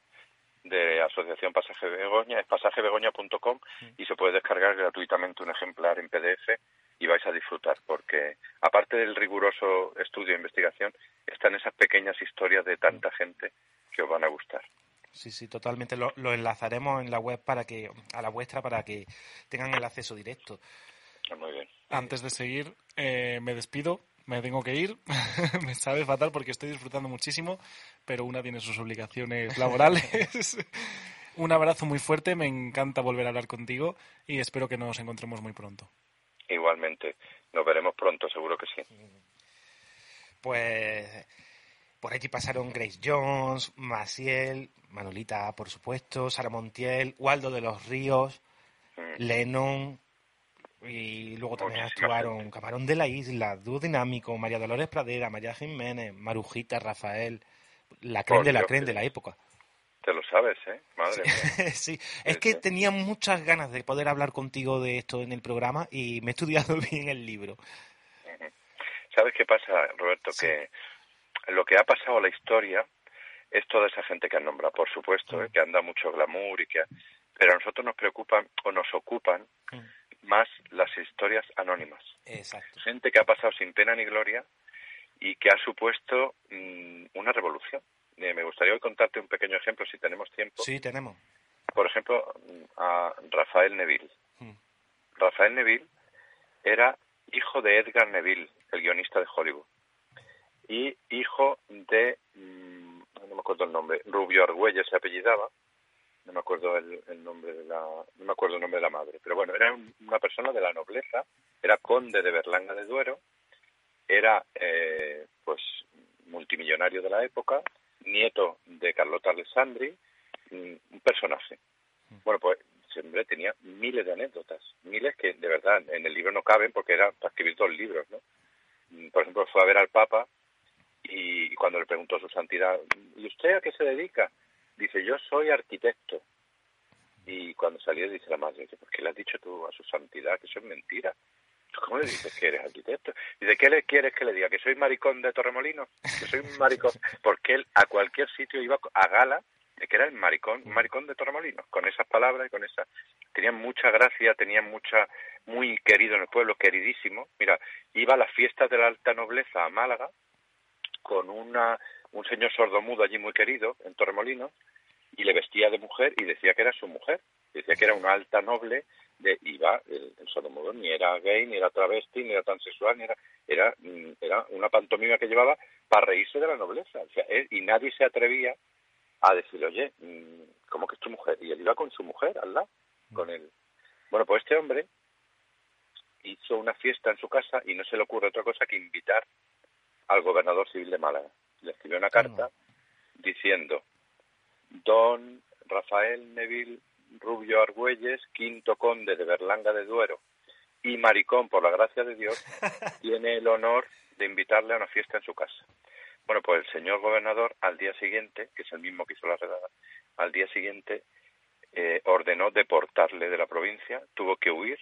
de Asociación Pasaje Begoña, es pasajebegoña.com y se puede descargar gratuitamente un ejemplar en PDF y vais a disfrutar porque aparte del riguroso estudio e investigación están esas pequeñas historias de tanta gente que os van a gustar. Sí, sí, totalmente. Lo, enlazaremos en la web para que a la vuestra para que tengan el acceso directo. Muy bien. Antes de seguir, eh, me despido me tengo que ir. <laughs> me sabe fatal porque estoy disfrutando muchísimo, pero una tiene sus obligaciones laborales. <laughs> Un abrazo muy fuerte, me encanta volver a hablar contigo y espero que nos encontremos muy pronto. Igualmente, nos veremos pronto, seguro que sí. Pues por allí pasaron Grace Jones, Maciel, Manolita, por supuesto, Sara Montiel, Waldo de los Ríos. Lennon, y luego también actuaron Camarón de la Isla, Dúo Dinámico, María Dolores Pradera, María Jiménez, Marujita, Rafael, la creen de la creen de la época. Te lo sabes, ¿eh? Madre sí. <laughs> es que tenía muchas ganas de poder hablar contigo de esto en el programa y me he estudiado <laughs> bien el libro. ¿Sabes qué pasa, Roberto? Que lo que ha pasado a la historia es toda esa gente que han nombrado, por supuesto, ¿eh? que anda mucho glamour y que... Pero a nosotros nos preocupan o nos ocupan más las historias anónimas. Exacto. Gente que ha pasado sin pena ni gloria y que ha supuesto mm, una revolución. eh, me gustaría contarte un pequeño ejemplo, si tenemos tiempo. Sí, tenemos. Por ejemplo, a Rafael Neville. Hmm. Rafael Neville era hijo de Edgar Neville, el guionista de Hollywood, y hijo de, mm, no me acuerdo el nombre, Rubio Argüelles se apellidaba, no me acuerdo el, nombre de la, no me acuerdo el nombre de la madre, pero bueno, era una persona de la nobleza, era conde de Berlanga de Duero, era eh, pues multimillonario de la época, nieto de Carlota Alessandri, mm, un personaje. Bueno, pues ese tenía miles de anécdotas, miles que de verdad en el libro no caben porque era para escribir dos libros, ¿no? Mm, por ejemplo, fue a ver al Papa y cuando le preguntó a su santidad, ¿y usted a qué se dedica? Dice, yo soy arquitecto. Y cuando salió dice la madre, ¿por qué le has dicho tú a su santidad que eso es mentira? ¿Cómo le dices que eres arquitecto? Dice, ¿qué le quieres que le diga? ¿Que soy maricón de Torremolinos? ¿Que soy un maricón? Porque él a cualquier sitio iba a gala de que era el maricón, maricón de Torremolinos, con esas palabras y con esa... Tenía mucha gracia, tenía mucha... muy querido en el pueblo, queridísimo. Mira, iba a las fiestas de la alta nobleza a Málaga con una, un señor sordomudo allí muy querido, en Torremolinos, y le vestía de mujer y decía que era su mujer. Decía que era una alta noble de iba el, el sordomudo ni era gay ni era travesti ni era transexual ni era era mm, era una pantomima que llevaba para reírse de la nobleza. O sea, y nadie se atrevía a decirle oye mm, cómo que es tu mujer y él iba con su mujer al lado con él. Bueno pues este hombre hizo una fiesta en su casa y no se le ocurre otra cosa que invitar al gobernador civil de Málaga. Le escribió una carta diciendo don Rafael Neville Rubio Argüelles, quinto conde de Berlanga de Duero y maricón, por la gracia de Dios, <laughs> tiene el honor de invitarle a una fiesta en su casa. Bueno, pues el señor gobernador al día siguiente, que es el mismo que hizo la redada, al día siguiente eh, ordenó deportarle de la provincia, tuvo que huir,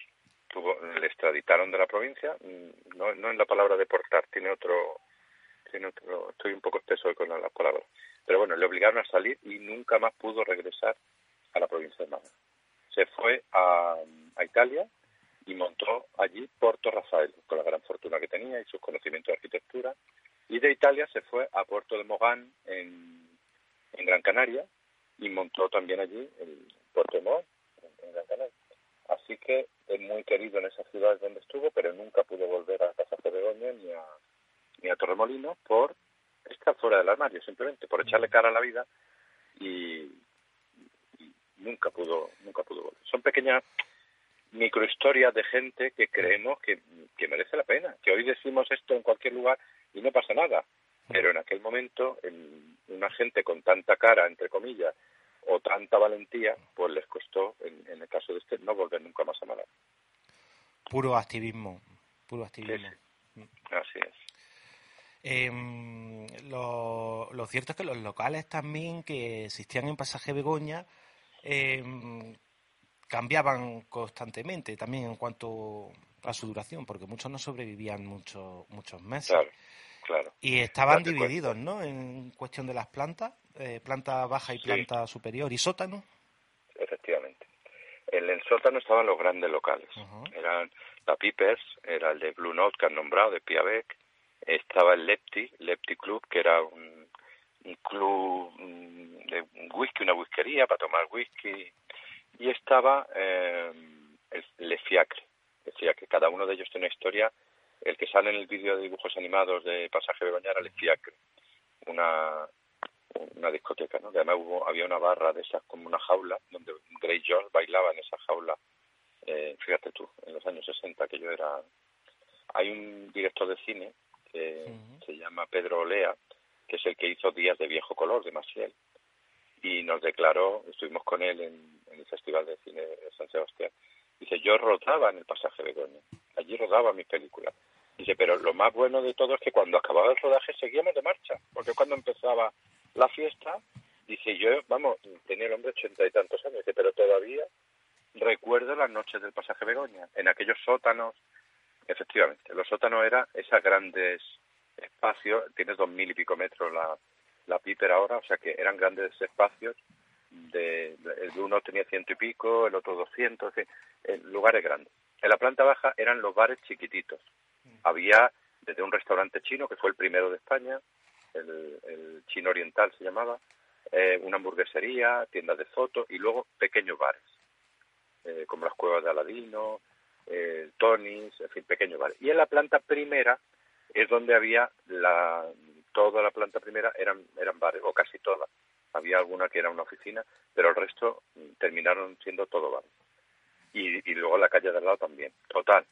tuvo, le extraditaron de la provincia, mm, no, no en la palabra deportar, tiene otro, otro, estoy un poco espeso con las palabras, pero bueno, le obligaron a salir y nunca más pudo regresar a la provincia de Málaga. Se fue a, Italia y montó allí Porto Rafael, con la gran fortuna que tenía y sus conocimientos de arquitectura. Y de Italia se fue a Puerto de Mogán, en, Gran Canaria, y montó también allí el Puerto de Mogán, en, Gran Canaria. Así que es muy querido en esas ciudades donde estuvo, pero nunca pudo volver a Casa de Begoña ni a, Torremolinos por estar fuera del armario, simplemente por echarle cara a la vida y, nunca pudo, nunca pudo volver. Son pequeñas microhistorias de gente que creemos que, merece la pena, que hoy decimos esto en cualquier lugar y no pasa nada, pero en aquel momento en una gente con tanta cara, entre comillas, o tanta valentía, pues les costó, en, el caso de este, no volver nunca más a Málaga. Puro activismo, puro activismo. Así es. Em, lo, lo, cierto es que los locales también que existían en Pasaje Begoña eh, cambiaban constantemente también en cuanto a su duración, porque muchos no sobrevivían muchos muchos meses. Claro, Y estaban divididos, ¿no? En cuestión de las plantas, eh, planta baja y planta superior y sótano. Efectivamente. En el sótano estaban los grandes locales. Eran la Pipers, era el de Blue Note que han nombrado, de Piabec. Estaba el Lepti, Lepti Club, que era un, club de whisky, una whiskería para tomar whisky, y estaba eh, el Le Fiacre. Decía que cada uno de ellos tiene una historia. El que sale en el vídeo de dibujos animados de Pasaje de Bañara, Le Fiacre, una, una discoteca, ¿no? además hubo, había una barra de esas como una jaula, donde Grey George bailaba en esa jaula, eh, fíjate tú, en los años 60, que yo era... Hay un director de cine se llama Pedro Olea, que es el que hizo Días de Viejo Color de Maciel, y nos declaró, estuvimos con él en, el Festival de Cine de San Sebastián, dice, yo rodaba en el pasaje de Begoña, allí rodaba mis películas. Dice, pero lo más bueno de todo es que cuando acababa el rodaje seguíamos de marcha, porque cuando empezaba la fiesta, dice, yo, vamos, tenía el hombre ochenta y tantos años, dice, pero todavía recuerdo las noches del pasaje Begoña, en aquellos sótanos, efectivamente, los sótanos eran esas grandes espacios, tiene dos mil y pico metros la, la Piper ahora, o sea que eran grandes espacios, de, el uno tenía ciento y pico, el otro doscientos, en lugares grandes. En la planta baja eran los bares chiquititos. Había desde un restaurante chino, que fue el primero de España, el, chino oriental se llamaba, eh, una hamburguesería, tiendas de fotos y luego pequeños bares, eh, como las cuevas de Aladino, eh, Tony's, en fin, pequeños bares. Y en la planta primera es donde había la, toda la planta primera eran, eran bares, o casi todas. Había alguna que era una oficina, pero el resto mm, terminaron siendo todo bares. Y, y luego la calle de al lado también. Total,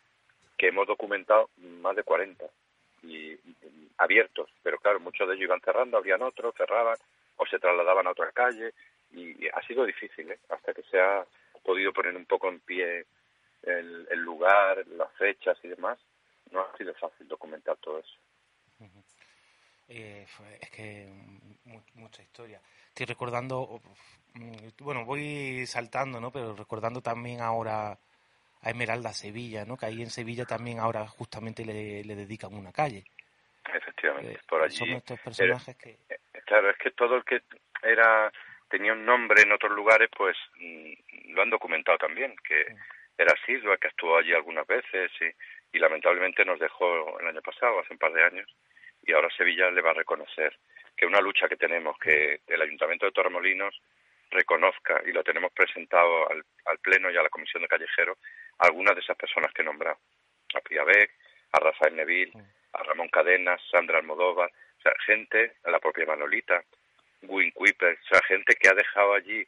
que hemos documentado más de 40 y, abiertos, pero claro, muchos de ellos iban cerrando, habrían otros, cerraban o se trasladaban a otra calle y, ha sido difícil, ¿eh? hasta que se ha podido poner un poco en pie el, el lugar, las fechas y demás, no ha sido fácil documentar todo eso. Eh, es que mucha historia. Estoy recordando, mm, bueno, voy saltando, ¿no? Pero recordando también ahora a Esmeralda Sevilla, ¿no? Que ahí en Sevilla también ahora justamente le, dedican una calle. Efectivamente, eh, por allí. Son estos personajes que... Eh, claro, es que todo el que era tenía un nombre en otros lugares, pues mm, lo han documentado también, que era Silva, que actuó allí algunas veces y, y lamentablemente nos dejó el año pasado, hace un par de años, y ahora Sevilla le va a reconocer que una lucha que tenemos, que el Ayuntamiento de Torremolinos reconozca, y lo tenemos presentado al, al Pleno y a la Comisión de Callejeros, algunas de esas personas que he nombrado. A Piabec, a Rafael Neville, a Ramón Cadenas, Sandra Almodóvar, o sea, gente, a la propia Manolita, Win Kuiper, o sea, gente que ha dejado allí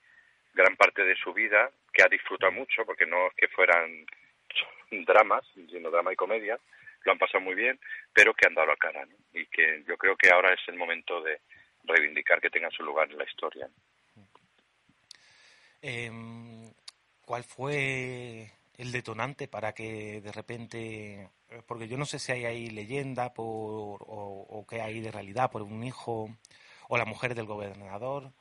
gran parte de su vida, que ha disfrutado mucho, porque no es que fueran <laughs> dramas, sino drama y comedia, lo han pasado muy bien, pero que han dado la cara, Y que yo creo que ahora es el momento de reivindicar que tengan su lugar en la historia. Em, ¿Cuál fue el detonante para que de repente, porque yo no sé si hay ahí leyenda por, o, o qué hay de realidad por un hijo o la mujer del gobernador,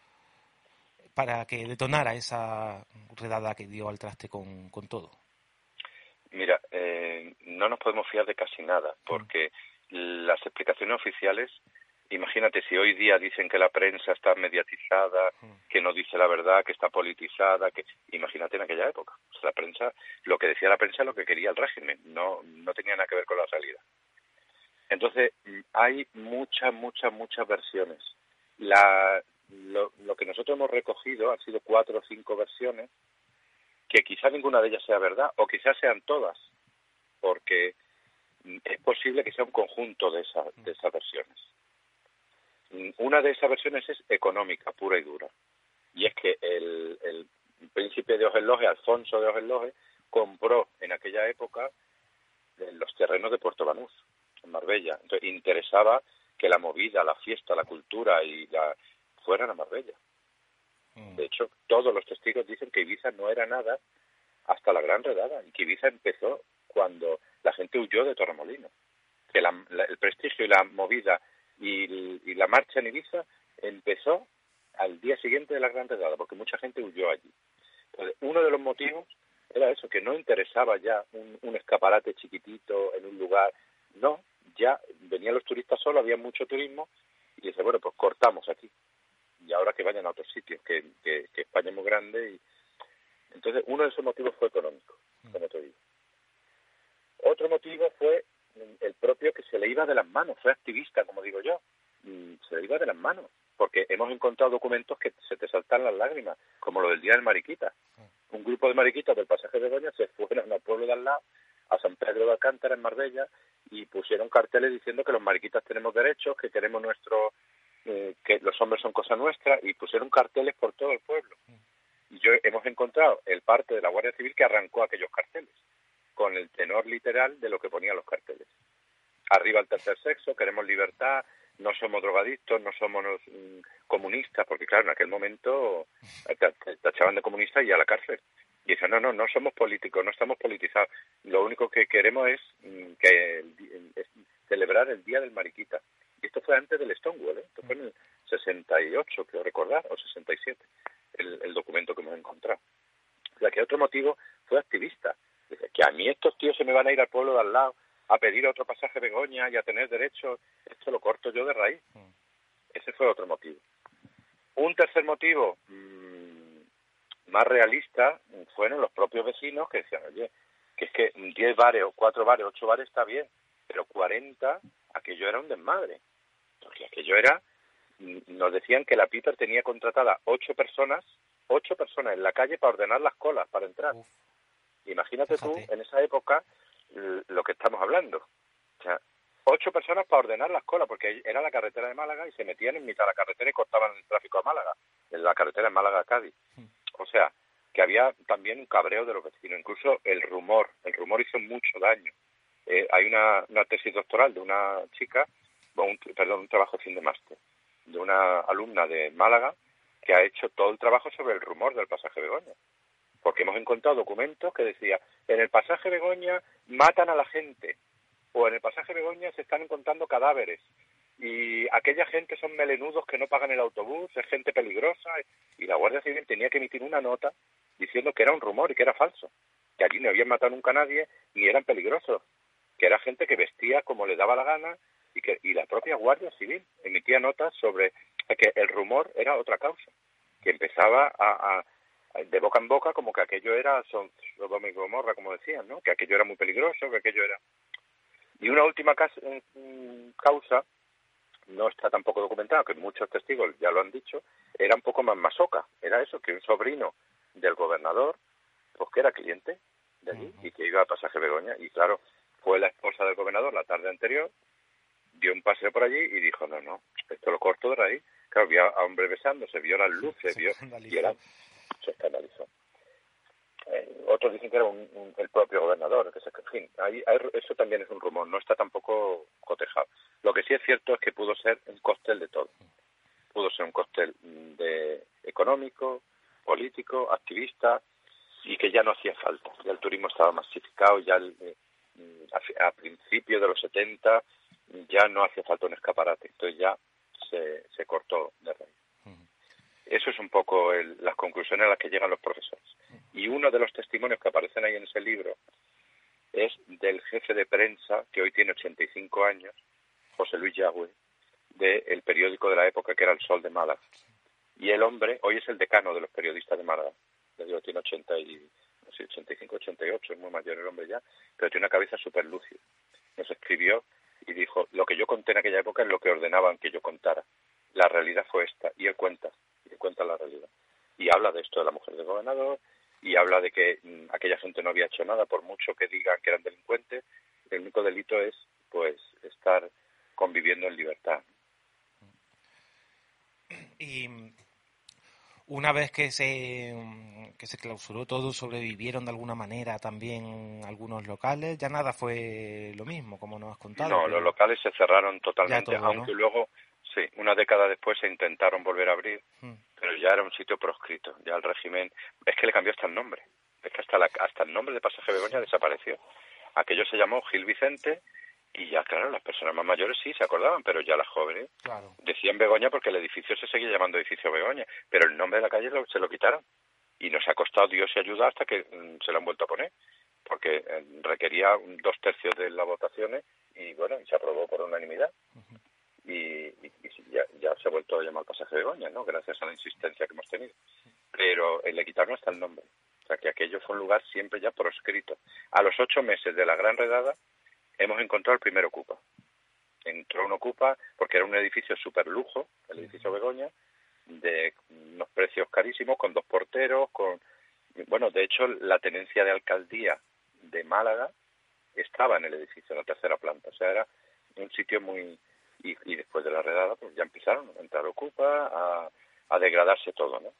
para que detonara esa redada que dio al traste con, con todo? Mira, eh, no nos podemos fiar de casi nada, porque las explicaciones oficiales, imagínate si hoy día dicen que la prensa está mediatizada, que no dice la verdad, que está politizada, que imagínate en aquella época. la prensa, lo que decía la prensa es lo que quería el régimen, no, no tenía nada que ver con la realidad. Entonces, hay muchas, muchas, muchas versiones. La, lo, lo que nosotros hemos recogido han sido cuatro o cinco versiones que quizá ninguna de ellas sea verdad o quizás sean todas, porque es posible que sea un conjunto de, de esas versiones. Una de esas versiones es económica, pura y dura, y es que el, el príncipe de Ojenloje, Alfonso de Ojenloje, compró en aquella época los terrenos de Puerto Banús, en Marbella. Entonces interesaba que la movida, la fiesta, la cultura y la fueran a Marbella. Mm. De hecho, todos los testigos dicen que Ibiza no era nada hasta la gran redada y que Ibiza empezó cuando la gente huyó de Torremolinos. Que el prestigio y la movida y, la marcha en Ibiza empezó al día siguiente de la gran redada, porque mucha gente huyó allí. Entonces, uno de los motivos era eso, que no interesaba ya un, un escaparate chiquitito en un lugar. No, ya venían los turistas solo, había mucho turismo, y dice, bueno, pues cortamos aquí y ahora que vayan a otros sitios, que, que, España es muy grande. y Entonces, uno de esos motivos fue económico, mm. como te digo. Otro motivo fue el propio que se le iba de las manos, fue activista, como digo yo, se le iba de las manos, porque hemos encontrado documentos que se te saltan las lágrimas, como lo del Día del Mariquita. Mm. Un grupo de mariquitas del pasaje de Doña se fueron al pueblo de al lado, a San Pedro de Alcántara, en Marbella, y pusieron carteles diciendo que los mariquitas tenemos derechos, que queremos nuestro eh, que los hombres son cosa nuestra y pusieron carteles por todo el pueblo. Y yo hemos encontrado el parte de la Guardia Civil que arrancó aquellos carteles, con el tenor literal de lo que ponían los carteles. Arriba el tercer sexo, queremos libertad, no somos drogadictos, no somos mm, comunistas, porque claro, en aquel momento te tachaban de comunista y a la cárcel. Y dicen, no, no, no somos políticos, no estamos politizados. Lo único que queremos es mm, que celebrar el Día del Mariquita. Y esto fue antes del Stonewall, ¿eh? esto fue en el 68, creo recordar, o 67, el, el documento que hemos encontrado. O sea, que otro motivo fue activista. Dice, que a mí estos tíos se me van a ir al pueblo de al lado a pedir otro pasaje Begoña y a tener derecho, esto lo corto yo de raíz. Mm. Ese fue otro motivo. Un tercer motivo mmm, más realista fueron los propios vecinos que decían, oye, que es que 10 bares o 4 bares, 8 bares está bien, pero 40, aquello era un desmadre. Porque aquello era, nos decían que la Piper tenía contratada ocho personas, ocho personas en la calle para ordenar las colas, para entrar. Imagínate tú, en esa época, lo que estamos hablando. O sea, ocho personas para ordenar las colas, porque era la carretera de Málaga y se metían en mitad de la carretera y cortaban el tráfico a Málaga, en la carretera de Málaga a Cádiz. Hmm. O sea, que había también un cabreo de los vecinos, incluso el rumor, el rumor hizo mucho daño. Eh, hay una, una, tesis doctoral de una chica, un, perdón, un trabajo fin de máster, de una alumna de Málaga que ha hecho todo el trabajo sobre el rumor del pasaje Begoña. Porque hemos encontrado documentos que decía, en el pasaje Begoña matan a la gente, o en el pasaje Begoña se están encontrando cadáveres, y aquella gente son melenudos que no pagan el autobús, es gente peligrosa, y la Guardia Civil tenía que emitir una nota diciendo que era un rumor y que era falso, que allí no habían matado nunca a nadie ni eran peligrosos, que era gente que vestía como le daba la gana y que y la propia Guardia Civil emitía notas sobre que el rumor era otra causa, que empezaba a, de boca en boca como que aquello era son, Sodoma y Gomorra, como decían, ¿no? que aquello era muy peligroso, que aquello era... Y una última mm, causa no está tampoco documentado, que muchos testigos ya lo han dicho, era un poco más masoca. Era eso, que un sobrino del gobernador, pues que era cliente de allí y que iba a pasaje Begoña. Y claro, fue la esposa del gobernador la tarde anterior, dio un paseo por allí y dijo, no, no, esto lo corto de ahí. Claro, vio a hombre besándose, vio las luces, vio... <laughs> Y era, se escandalizó. Eh, otros dicen que era el propio gobernador, que se, en fin, eso también es un rumor, no está tampoco cotejado. Lo que sí es cierto es que pudo ser un cóctel de todo. Pudo ser un cóctel de económico, político, activista, y que ya no hacía falta. Ya el turismo estaba masificado, ya eh, a, principios de los 70 ya no hacía falta un escaparate, entonces ya se, se cortó de raíz. Eso es un poco las conclusiones a las que llegan los profesores. Y uno de los testimonios que aparecen ahí en ese libro es del jefe de prensa, que hoy tiene 85 años, José Luis Yagüe, del periódico de la época que era El Sol de Málaga. Y el hombre hoy es el decano de los periodistas de Málaga. Le digo, tiene 80 y, no sé, 85, 88, es muy mayor el hombre ya, pero tiene una cabeza súper lúcida. Nos escribió y dijo, lo que yo conté en aquella época es lo que ordenaban que yo contara. La realidad fue esta. Y él cuenta cuenta la realidad. Y habla de esto de la mujer del gobernador y habla de que mm, aquella gente no había hecho nada, por mucho que digan que eran delincuentes, el único delito es pues estar conviviendo en libertad. Y una vez que se, que se clausuró todo, sobrevivieron de alguna manera también algunos locales, ya nada fue lo mismo, como nos has contado. No, los locales se cerraron totalmente, aunque luego Sí, una década después se intentaron volver a abrir, hmm. pero ya era un sitio proscrito. Ya el régimen. Es que le cambió hasta el nombre. Es que hasta, la, hasta el nombre de Pasaje Begoña desapareció. Aquello se llamó Gil Vicente y ya, claro, las personas más mayores sí se acordaban, pero ya las jóvenes decían Begoña porque el edificio se seguía llamando edificio Begoña, pero el nombre de la calle se lo quitaron. Y nos ha costado Dios y ayuda hasta que mm, se lo han vuelto a poner, porque eh, requería dos tercios de las votaciones y bueno, y se aprobó por unanimidad y, ya, se ha vuelto a llamar pasaje Begoña, ¿no? Gracias a la insistencia que hemos tenido. Pero le quitaron hasta el nombre. O sea, que aquello fue un lugar siempre ya proscrito. A los ocho meses de la gran redada hemos encontrado el primer ocupa. Entró un ocupa porque era un edificio súper lujo, el edificio Begoña, de unos precios carísimos, con dos porteros, con... Bueno, de hecho, la tenencia de alcaldía de Málaga estaba en el edificio, en la tercera planta. O sea, era un sitio muy y, después de la redada pues ya empezaron a entrar ocupa, a, a degradarse todo, ¿no?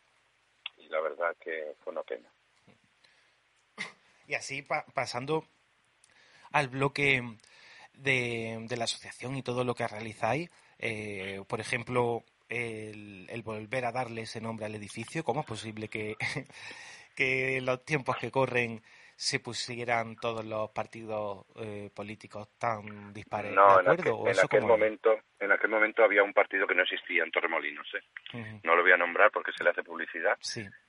Y la verdad que fue una pena. Y así pasando al bloque de, de, la asociación y todo lo que realizáis, eh, por ejemplo, el, el, volver a darle ese nombre al edificio, ¿cómo es posible que, <laughs> que los tiempos que corren se pusieran todos los partidos eh, políticos tan dispares. No, en, aquel, momento, en aquel momento había un partido que no existía en Torremolinos. ¿eh? No lo voy a nombrar porque se le hace publicidad,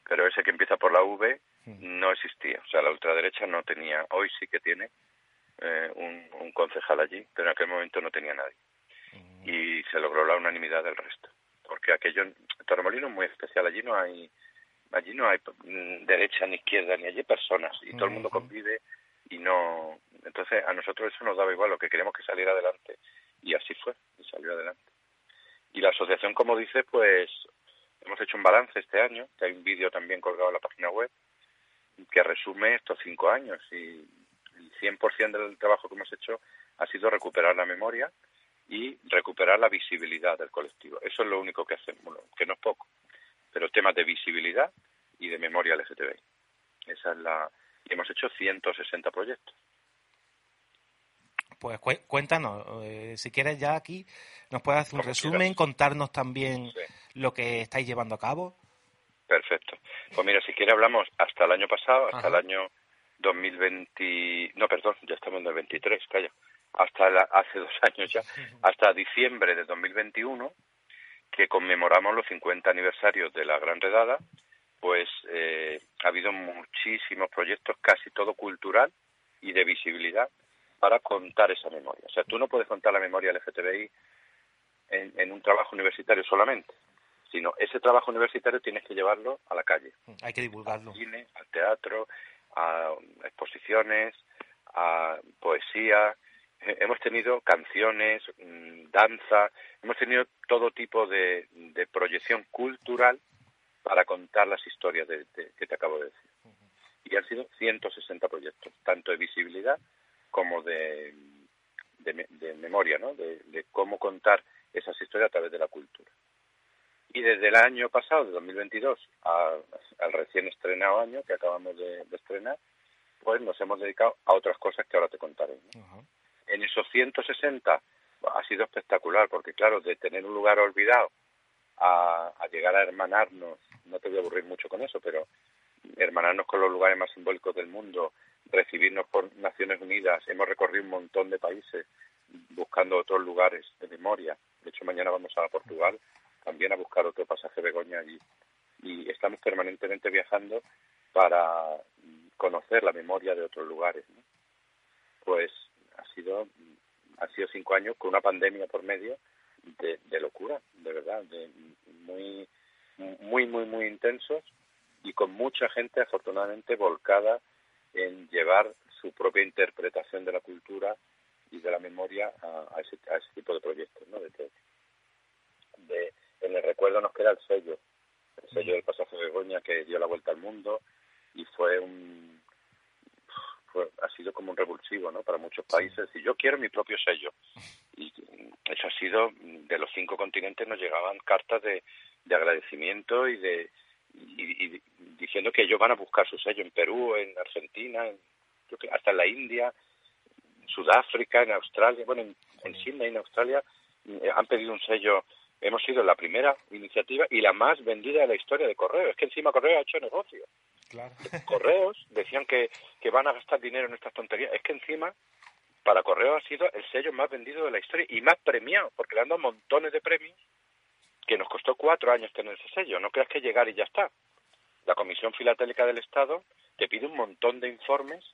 pero ese que empieza por la V no existía. O sea, la ultraderecha no tenía, hoy sí que tiene eh, un, concejal allí, pero en aquel momento no tenía nadie. Y se logró la unanimidad del resto. Porque aquello, Torremolinos es muy especial, allí no hay allí no hay mm, derecha ni izquierda, ni allí personas, y todo el mundo convive y no... Entonces a nosotros eso nos daba igual, lo que queremos que saliera adelante, y así fue, y salió adelante. Y la asociación, como dice, pues hemos hecho un balance este año, que hay un vídeo también colgado en la página web, que resume estos cinco años y 100% del trabajo que hemos hecho ha sido recuperar la memoria y recuperar la visibilidad del colectivo. Eso es lo único que hacemos, que no es poco, pero temas de visibilidad y de memoria LGTBI. Esa es la y hemos hecho 160 proyectos. Pues cuéntanos, eh, si quieres ya aquí, nos puedes hacer un resumen, contarnos también lo que estáis llevando a cabo. Perfecto. Pues mira, si quieres hablamos hasta el año pasado, hasta el año 2020, no, perdón, ya estamos en el 23, calla, hasta hace dos <laughs> años ya, hasta diciembre de 2021, que conmemoramos los 50 aniversarios de la Gran Redada, pues eh, ha habido muchísimos proyectos, casi todo cultural y de visibilidad, para contar esa memoria. O sea, tú no puedes contar la memoria LGTBI en, en un trabajo universitario solamente sino ese trabajo universitario tienes que llevarlo a la calle. Hay que divulgarlo. Al cine, al teatro, a exposiciones, a poesía. Eh, hemos tenido canciones, mm, danza, hemos tenido todo tipo de, proyección cultural para contar las historias de, que te acabo de decir. Y han sido 160 proyectos, tanto de visibilidad como de, de memoria, ¿no? de cómo contar esas historias a través de la cultura. Y desde el año pasado, de 2022, al recién estrenado año que acabamos de, estrenar, pues nos hemos dedicado a otras cosas que ahora te contaré. En esos 160 ha sido espectacular, porque claro, de tener un lugar olvidado a, llegar a hermanarnos, no te voy a aburrir mucho con eso, pero hermanarnos con los lugares más simbólicos del mundo, recibirnos por Naciones Unidas, hemos recorrido un montón de países buscando otros lugares de memoria. De hecho, mañana vamos a Portugal también a buscar otro pasaje Begoña allí. Y estamos permanentemente viajando para conocer la memoria de otros lugares. Pues ha sido, ha sido cinco años con una pandemia por medio de, locura, de verdad, de muy, muy, muy, muy intensos y con mucha gente afortunadamente volcada en llevar su propia interpretación de la cultura y de la memoria a, ese, a ese tipo de proyectos, ¿no? De, de, en el recuerdo nos queda el sello, el sello del pasaje de Begoña que dio la vuelta al mundo y fue un ha sido como un revulsivo ¿no? para muchos países. Y yo quiero mi propio sello. Y eso ha sido de los cinco continentes nos llegaban cartas de, de agradecimiento y de y, diciendo que ellos van a buscar su sello en Perú en Argentina en, hasta en la India en Sudáfrica en Australia. Bueno en, en Sydney en Australia eh, han pedido un sello hemos sido la primera iniciativa y la más vendida de la historia de Correo. Es que encima Correo ha hecho negocio. <laughs> Correos decían que, que van a gastar dinero en estas tonterías. Es que encima para Correo ha sido el sello más vendido de la historia y más premiado, porque le han dado montones de premios que nos costó cuatro años tener ese sello. No creas que llegar y ya está. La Comisión Filatélica del Estado te pide un montón de informes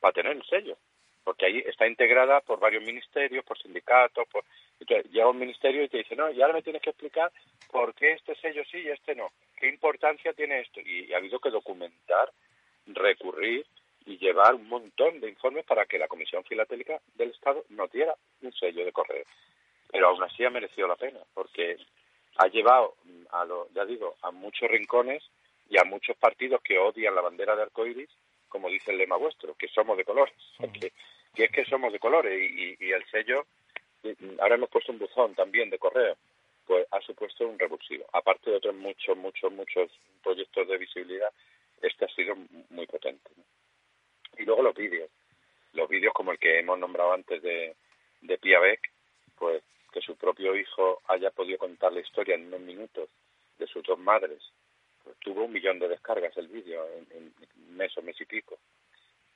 para tener el sello porque ahí está integrada por varios ministerios, por sindicatos, por... Entonces, llega un ministerio y te dice, no, y ahora me tienes que explicar por qué este sello sí y este no, qué importancia tiene esto. Y, ha habido que documentar, recurrir y llevar un montón de informes para que la Comisión Filatélica del Estado no diera un sello de correo. Pero aún así ha merecido la pena, porque ha llevado, a lo, ya digo, a muchos rincones y a muchos partidos que odian la bandera de arcoíris, como dice el lema vuestro, que somos de colores y es que somos de colores y, el sello, ahora hemos puesto un buzón también de correo, pues ha supuesto un revulsivo. Aparte de otros muchos, muchos, muchos proyectos de visibilidad, este ha sido muy potente. Y luego los vídeos, los vídeos como el que hemos nombrado antes de, de Pia Beck, pues que su propio hijo haya podido contar la historia en unos minutos de sus dos madres. Pues, tuvo un millón de descargas el vídeo en, en mes o mes y pico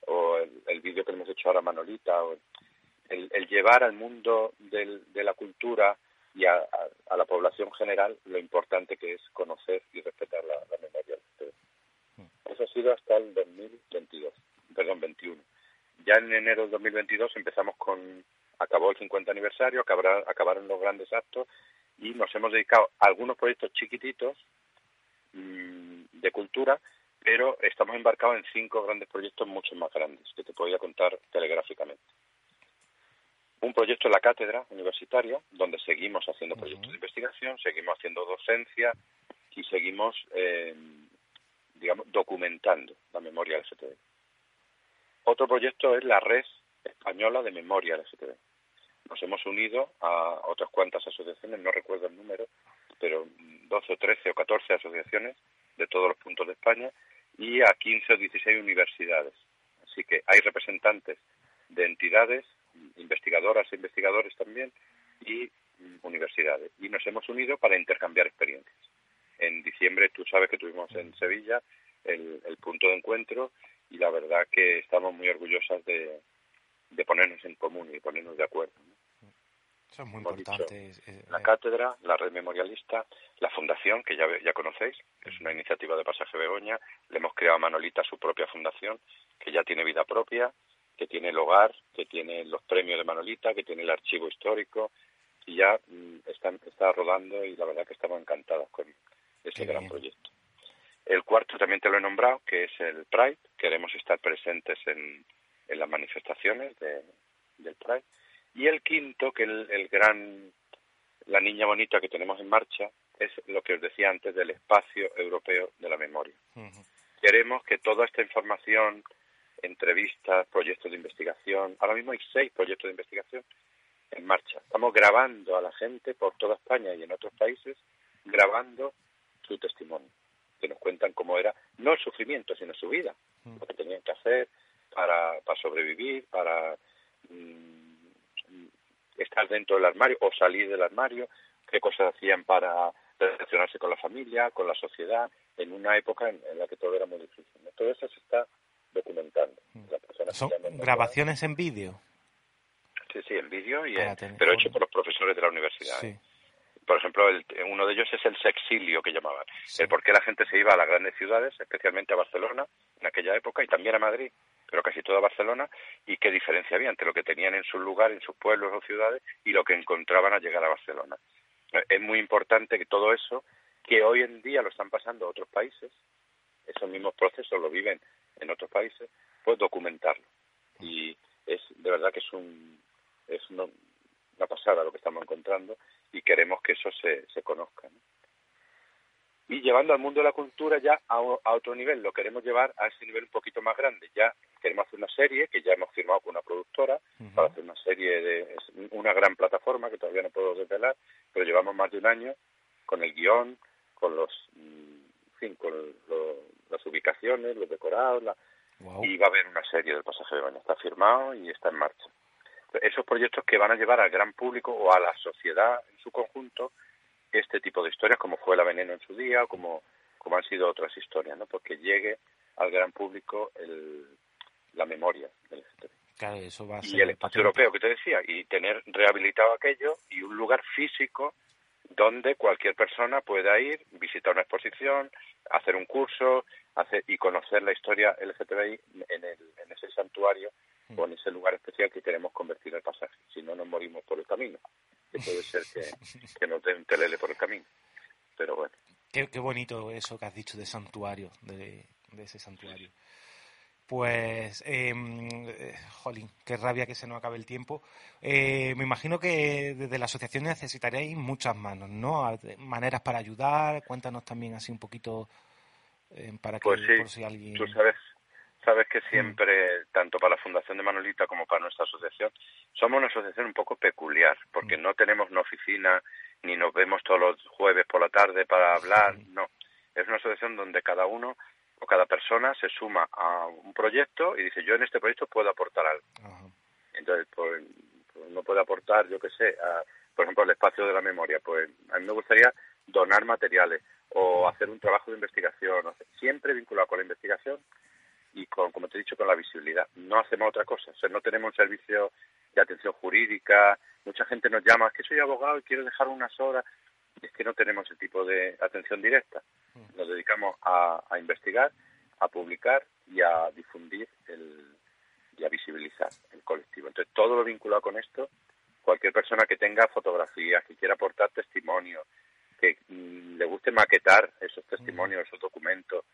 o el, vídeo que hemos hecho ahora Manolita, o el, llevar al mundo de la cultura y a, la población general lo importante que es conocer y respetar la, memoria de ustedes. Mm. Eso ha sido hasta el 2022, perdón, 21. Ya en enero del 2022 empezamos con, acabó el 50 aniversario, acabaron los grandes actos y nos hemos dedicado a algunos proyectos chiquititos mm, de cultura pero estamos embarcados en cinco grandes proyectos mucho más grandes que te podría contar telegráficamente. Un proyecto es la cátedra universitaria, donde seguimos haciendo proyectos de investigación, seguimos haciendo docencia y seguimos, eh, digamos, documentando la memoria LGTB. Otro proyecto es la Red Española de Memoria LGTB. Nos hemos unido a otras cuantas asociaciones, no recuerdo el número, pero 12 o 13 o 14 asociaciones de todos los puntos de España y a 15 o 16 universidades. Así que hay representantes de entidades, investigadoras e investigadores también, y mm, universidades. Y nos hemos unido para intercambiar experiencias. En diciembre, tú sabes que tuvimos en Sevilla el, punto de encuentro y la verdad que estamos muy orgullosas de, ponernos en común y ponernos de acuerdo. Eso es muy importante. Eh, la cátedra, la red memorialista, la fundación, que ya, ya conocéis, que es una iniciativa de Pasaje Begoña. Le hemos creado a Manolita su propia fundación, que ya tiene vida propia, que tiene el hogar, que tiene los premios de Manolita, que tiene el archivo histórico, y ya mm, está, está rodando y la verdad que estamos encantados con ese gran proyecto. El cuarto también te lo he nombrado, que es el Pride. Queremos estar presentes en, en las manifestaciones de, del Pride y el quinto, que el, el gran, la niña bonita que tenemos en marcha, es lo que os decía antes del espacio europeo de la memoria. Queremos que toda esta información, entrevistas, proyectos de investigación, ahora mismo hay seis proyectos de investigación en marcha. Estamos grabando a la gente por toda España y en otros países, grabando su testimonio, que nos cuentan cómo era, no el sufrimiento, sino su vida, lo que tenían que hacer para, para sobrevivir, para mm, estar dentro del armario o salir del armario, qué cosas hacían para relacionarse con la familia, con la sociedad, en una época en, la que todo era muy difícil. Todo eso se está documentando. ¿Son grabaciones en vídeo? Sí, sí, en vídeo, y pero hecho por los profesores de la universidad. ¿eh? Por ejemplo, uno de ellos es el sexilio que llamaban, el por qué la gente se iba a las grandes ciudades, especialmente a Barcelona en aquella época y también a Madrid, pero casi toda Barcelona, y qué diferencia había entre lo que tenían en su lugar, en sus pueblos o ciudades, y lo que encontraban al llegar a Barcelona. Eh, es muy importante que todo eso, que hoy en día lo están pasando a otros países, esos mismos procesos lo viven en otros países, pues documentarlo. Y es de verdad que es un es una, pasada lo que estamos encontrando y queremos que eso se, se conozca y llevando al mundo de la cultura ya a, otro nivel, lo queremos llevar a ese nivel un poquito más grande. Ya queremos hacer una serie que ya hemos firmado con una productora para hacer una serie de una gran plataforma que todavía no puedo desvelar, pero llevamos más de un año con el guion, con los, mm, fin, con las ubicaciones, los decorados, y va a haber una serie del pasaje de baño. Está firmado y está en marcha. Esos proyectos que van a llevar al gran público o a la sociedad en su conjunto este tipo de historias, como fue la veneno en su día, o como, como han sido otras historias, ¿no? Porque llegue al gran público el, la memoria del eso va a y el espacio europeo que te decía, y tener rehabilitado aquello y un lugar físico donde cualquier persona pueda ir, visitar una exposición, hacer un curso hacer, y conocer la historia LGTBI en, el, en ese santuario o en ese lugar especial que queremos convertir el pasaje. Si no, nos morimos por el camino que puede ser que, no te telele por el camino. Pero bueno. Qué, bonito eso que has dicho de santuario, de, ese santuario. Pues, em, eh, jolín, qué rabia que se nos acabe el tiempo. Eh, me imagino que desde la asociación necesitaréis muchas manos, ¿no? Maneras para ayudar. Cuéntanos también así un poquito eh, para que pues por si alguien. Tú sabes, sabes que siempre, tanto para la Fundación de Manolita como para nuestra asociación, somos una asociación un poco peculiar, porque no tenemos una oficina ni nos vemos todos los jueves por la tarde para hablar, no. Es una asociación donde cada uno o cada persona se suma a un proyecto y dice, yo en este proyecto puedo aportar algo. Entonces, pues, pues, no puede aportar, yo qué sé, por ejemplo, el espacio de la memoria. Pues a mí me gustaría donar materiales o hacer un trabajo de investigación, siempre vinculado con la investigación y con, como te he dicho, con la visibilidad. No hacemos otra cosa. O sea, no tenemos un servicio de atención jurídica. Mucha gente nos llama, es que soy abogado y quiero dejar unas horas. Es que no tenemos ese tipo de atención directa. Nos dedicamos a, investigar, a publicar y a difundir el, y a visibilizar el colectivo. Entonces, todo lo vinculado con esto, cualquier persona que tenga fotografías, que quiera aportar testimonios, que mm, le guste maquetar esos testimonios, esos documentos,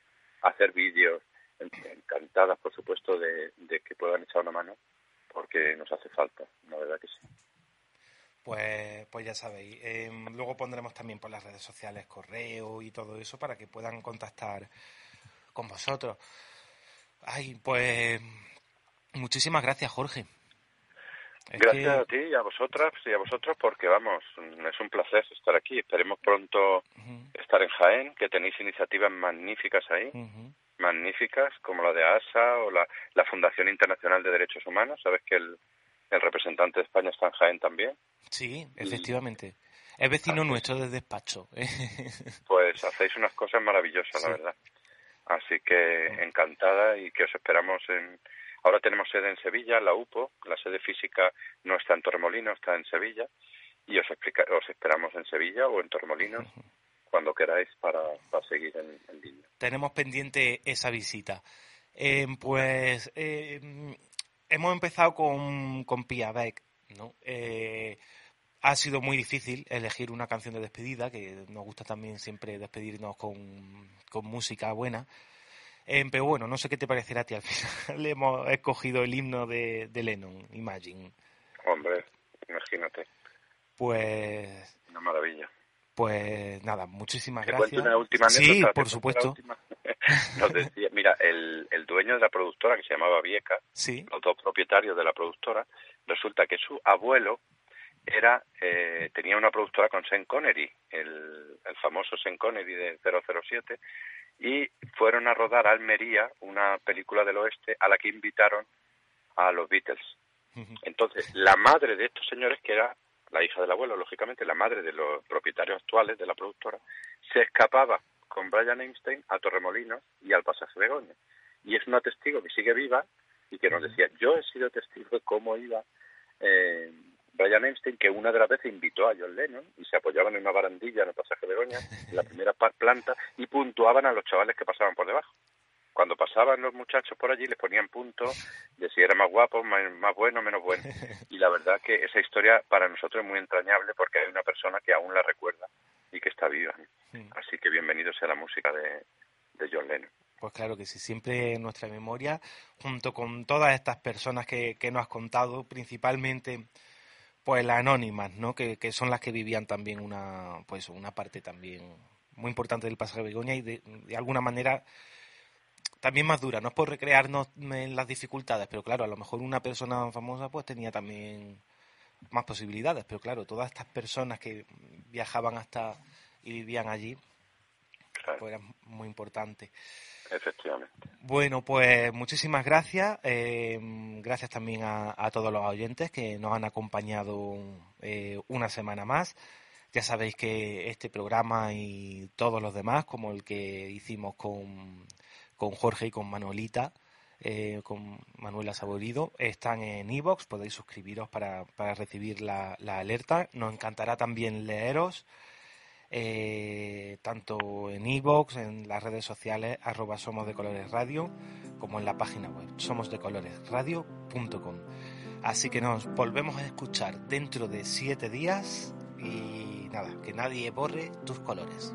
hacer vídeos, encantadas, por supuesto, de, que puedan echar una mano, porque nos hace falta, la verdad que sí. Pues, pues ya sabéis. Em, luego pondremos también por las redes sociales correo y todo eso para que puedan contactar con vosotros. Ay, pues muchísimas gracias, Jorge. gracias a ti y a vosotras y a vosotros porque vamos, es un placer estar aquí. Esperemos pronto estar en Jaén, que tenéis iniciativas magníficas ahí, magníficas como la de ASA o la, la Fundación Internacional de Derechos Humanos. Sabes que el, el representante de España está en Jaén también. Sí, efectivamente. Es vecino nuestro de despacho. ¿eh? <laughs> pues hacéis unas cosas maravillosas, la verdad. Así que encantada y que os esperamos en... Ahora tenemos sede en Sevilla, la UPO, la sede física no está en Torremolinos, está en Sevilla, y os, explica... os esperamos en Sevilla o en Torremolinos cuando queráis para, seguir en, en línea. Tenemos pendiente esa visita. Eh, pues eh, hemos empezado con, con Pia Beck, ¿no? Eh, ha sido muy difícil elegir una canción de despedida, que nos gusta también siempre despedirnos con, con música buena. Eh, pero bueno, no sé qué te parecerá a ti. Al final le <laughs> hemos escogido el himno de, de Lennon, Imagine. Hombre, imagínate. Pues. Una maravilla. Pues nada, muchísimas gracias. Una última sí, por supuesto. <laughs> Nos decía, mira, el, el, dueño de la productora, que se llamaba Vieca, sí. los dos propietarios de la productora, resulta que su abuelo era eh, tenía una productora con Sean Connery, el, el famoso Sean Connery de 007, y fueron a rodar a Almería una película del oeste a la que invitaron a los Beatles. Entonces, la madre de estos señores, que era la hija del abuelo, lógicamente, la madre de los propietarios actuales de la productora, se escapaba con Brian Einstein a Torremolinos y al pasaje Begoña. Y es una testigo que sigue viva y que nos decía, yo he sido testigo de cómo iba eh, Brian Einstein, que una de las veces invitó a John Lennon y se apoyaban en una barandilla en el pasaje Begoña, en la <laughs> primera planta, y puntuaban a los chavales que pasaban por debajo cuando pasaban los muchachos por allí les ponían puntos de si era más guapo, más, más, bueno, menos bueno. <laughs> Y la verdad que esa historia para nosotros es muy entrañable porque hay una persona que aún la recuerda y que está viva. Así que bienvenido sea la música de, de John Lennon. Pues claro que sí, siempre en nuestra memoria, junto con todas estas personas que, que nos has contado, principalmente pues las anónimas, ¿no? Que, que, son las que vivían también una, pues una parte también muy importante del pasaje de Begoña y de, de alguna manera también más dura. No es por recrearnos en las dificultades, pero claro, a lo mejor una persona famosa pues tenía también más posibilidades, pero claro, todas estas personas que viajaban hasta y vivían allí, pues era muy importante. Efectivamente. Bueno, pues muchísimas gracias. Eh, gracias también a, a, todos los oyentes que nos han acompañado eh, una semana más. Ya sabéis que este programa y todos los demás, como el que hicimos con con Jorge y con Manuelita, eh, con Manuela Saborido, están en iVoox, podéis suscribiros para, para recibir la, la, alerta. Nos encantará también leeros, eh, tanto en iVoox, en las redes sociales, arroba Somos de Colores Radio, como en la página web, somosdecoloresradio.com. Así que nos volvemos a escuchar dentro de siete días y nada, que nadie borre tus colores.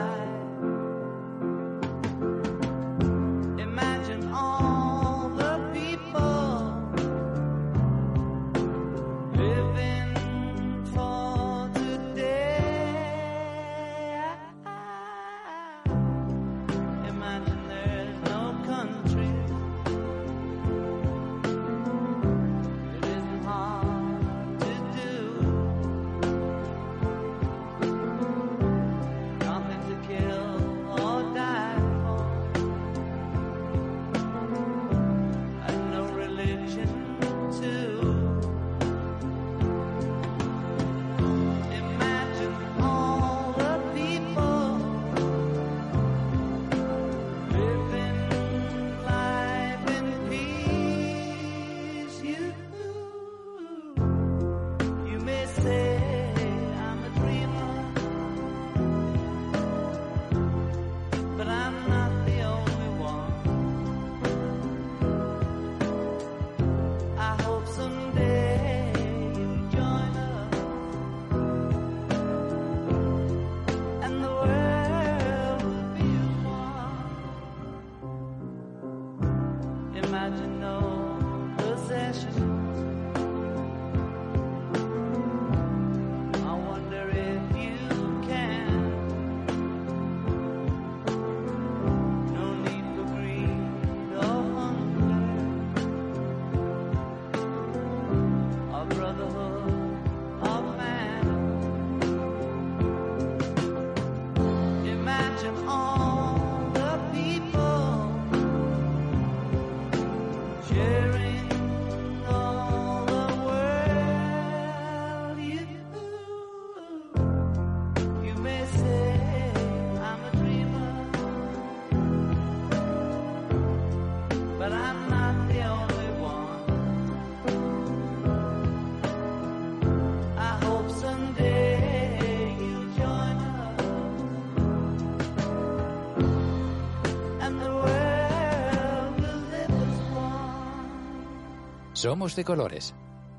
Somos de colores,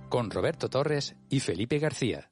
con Roberto Torres y Felipe García.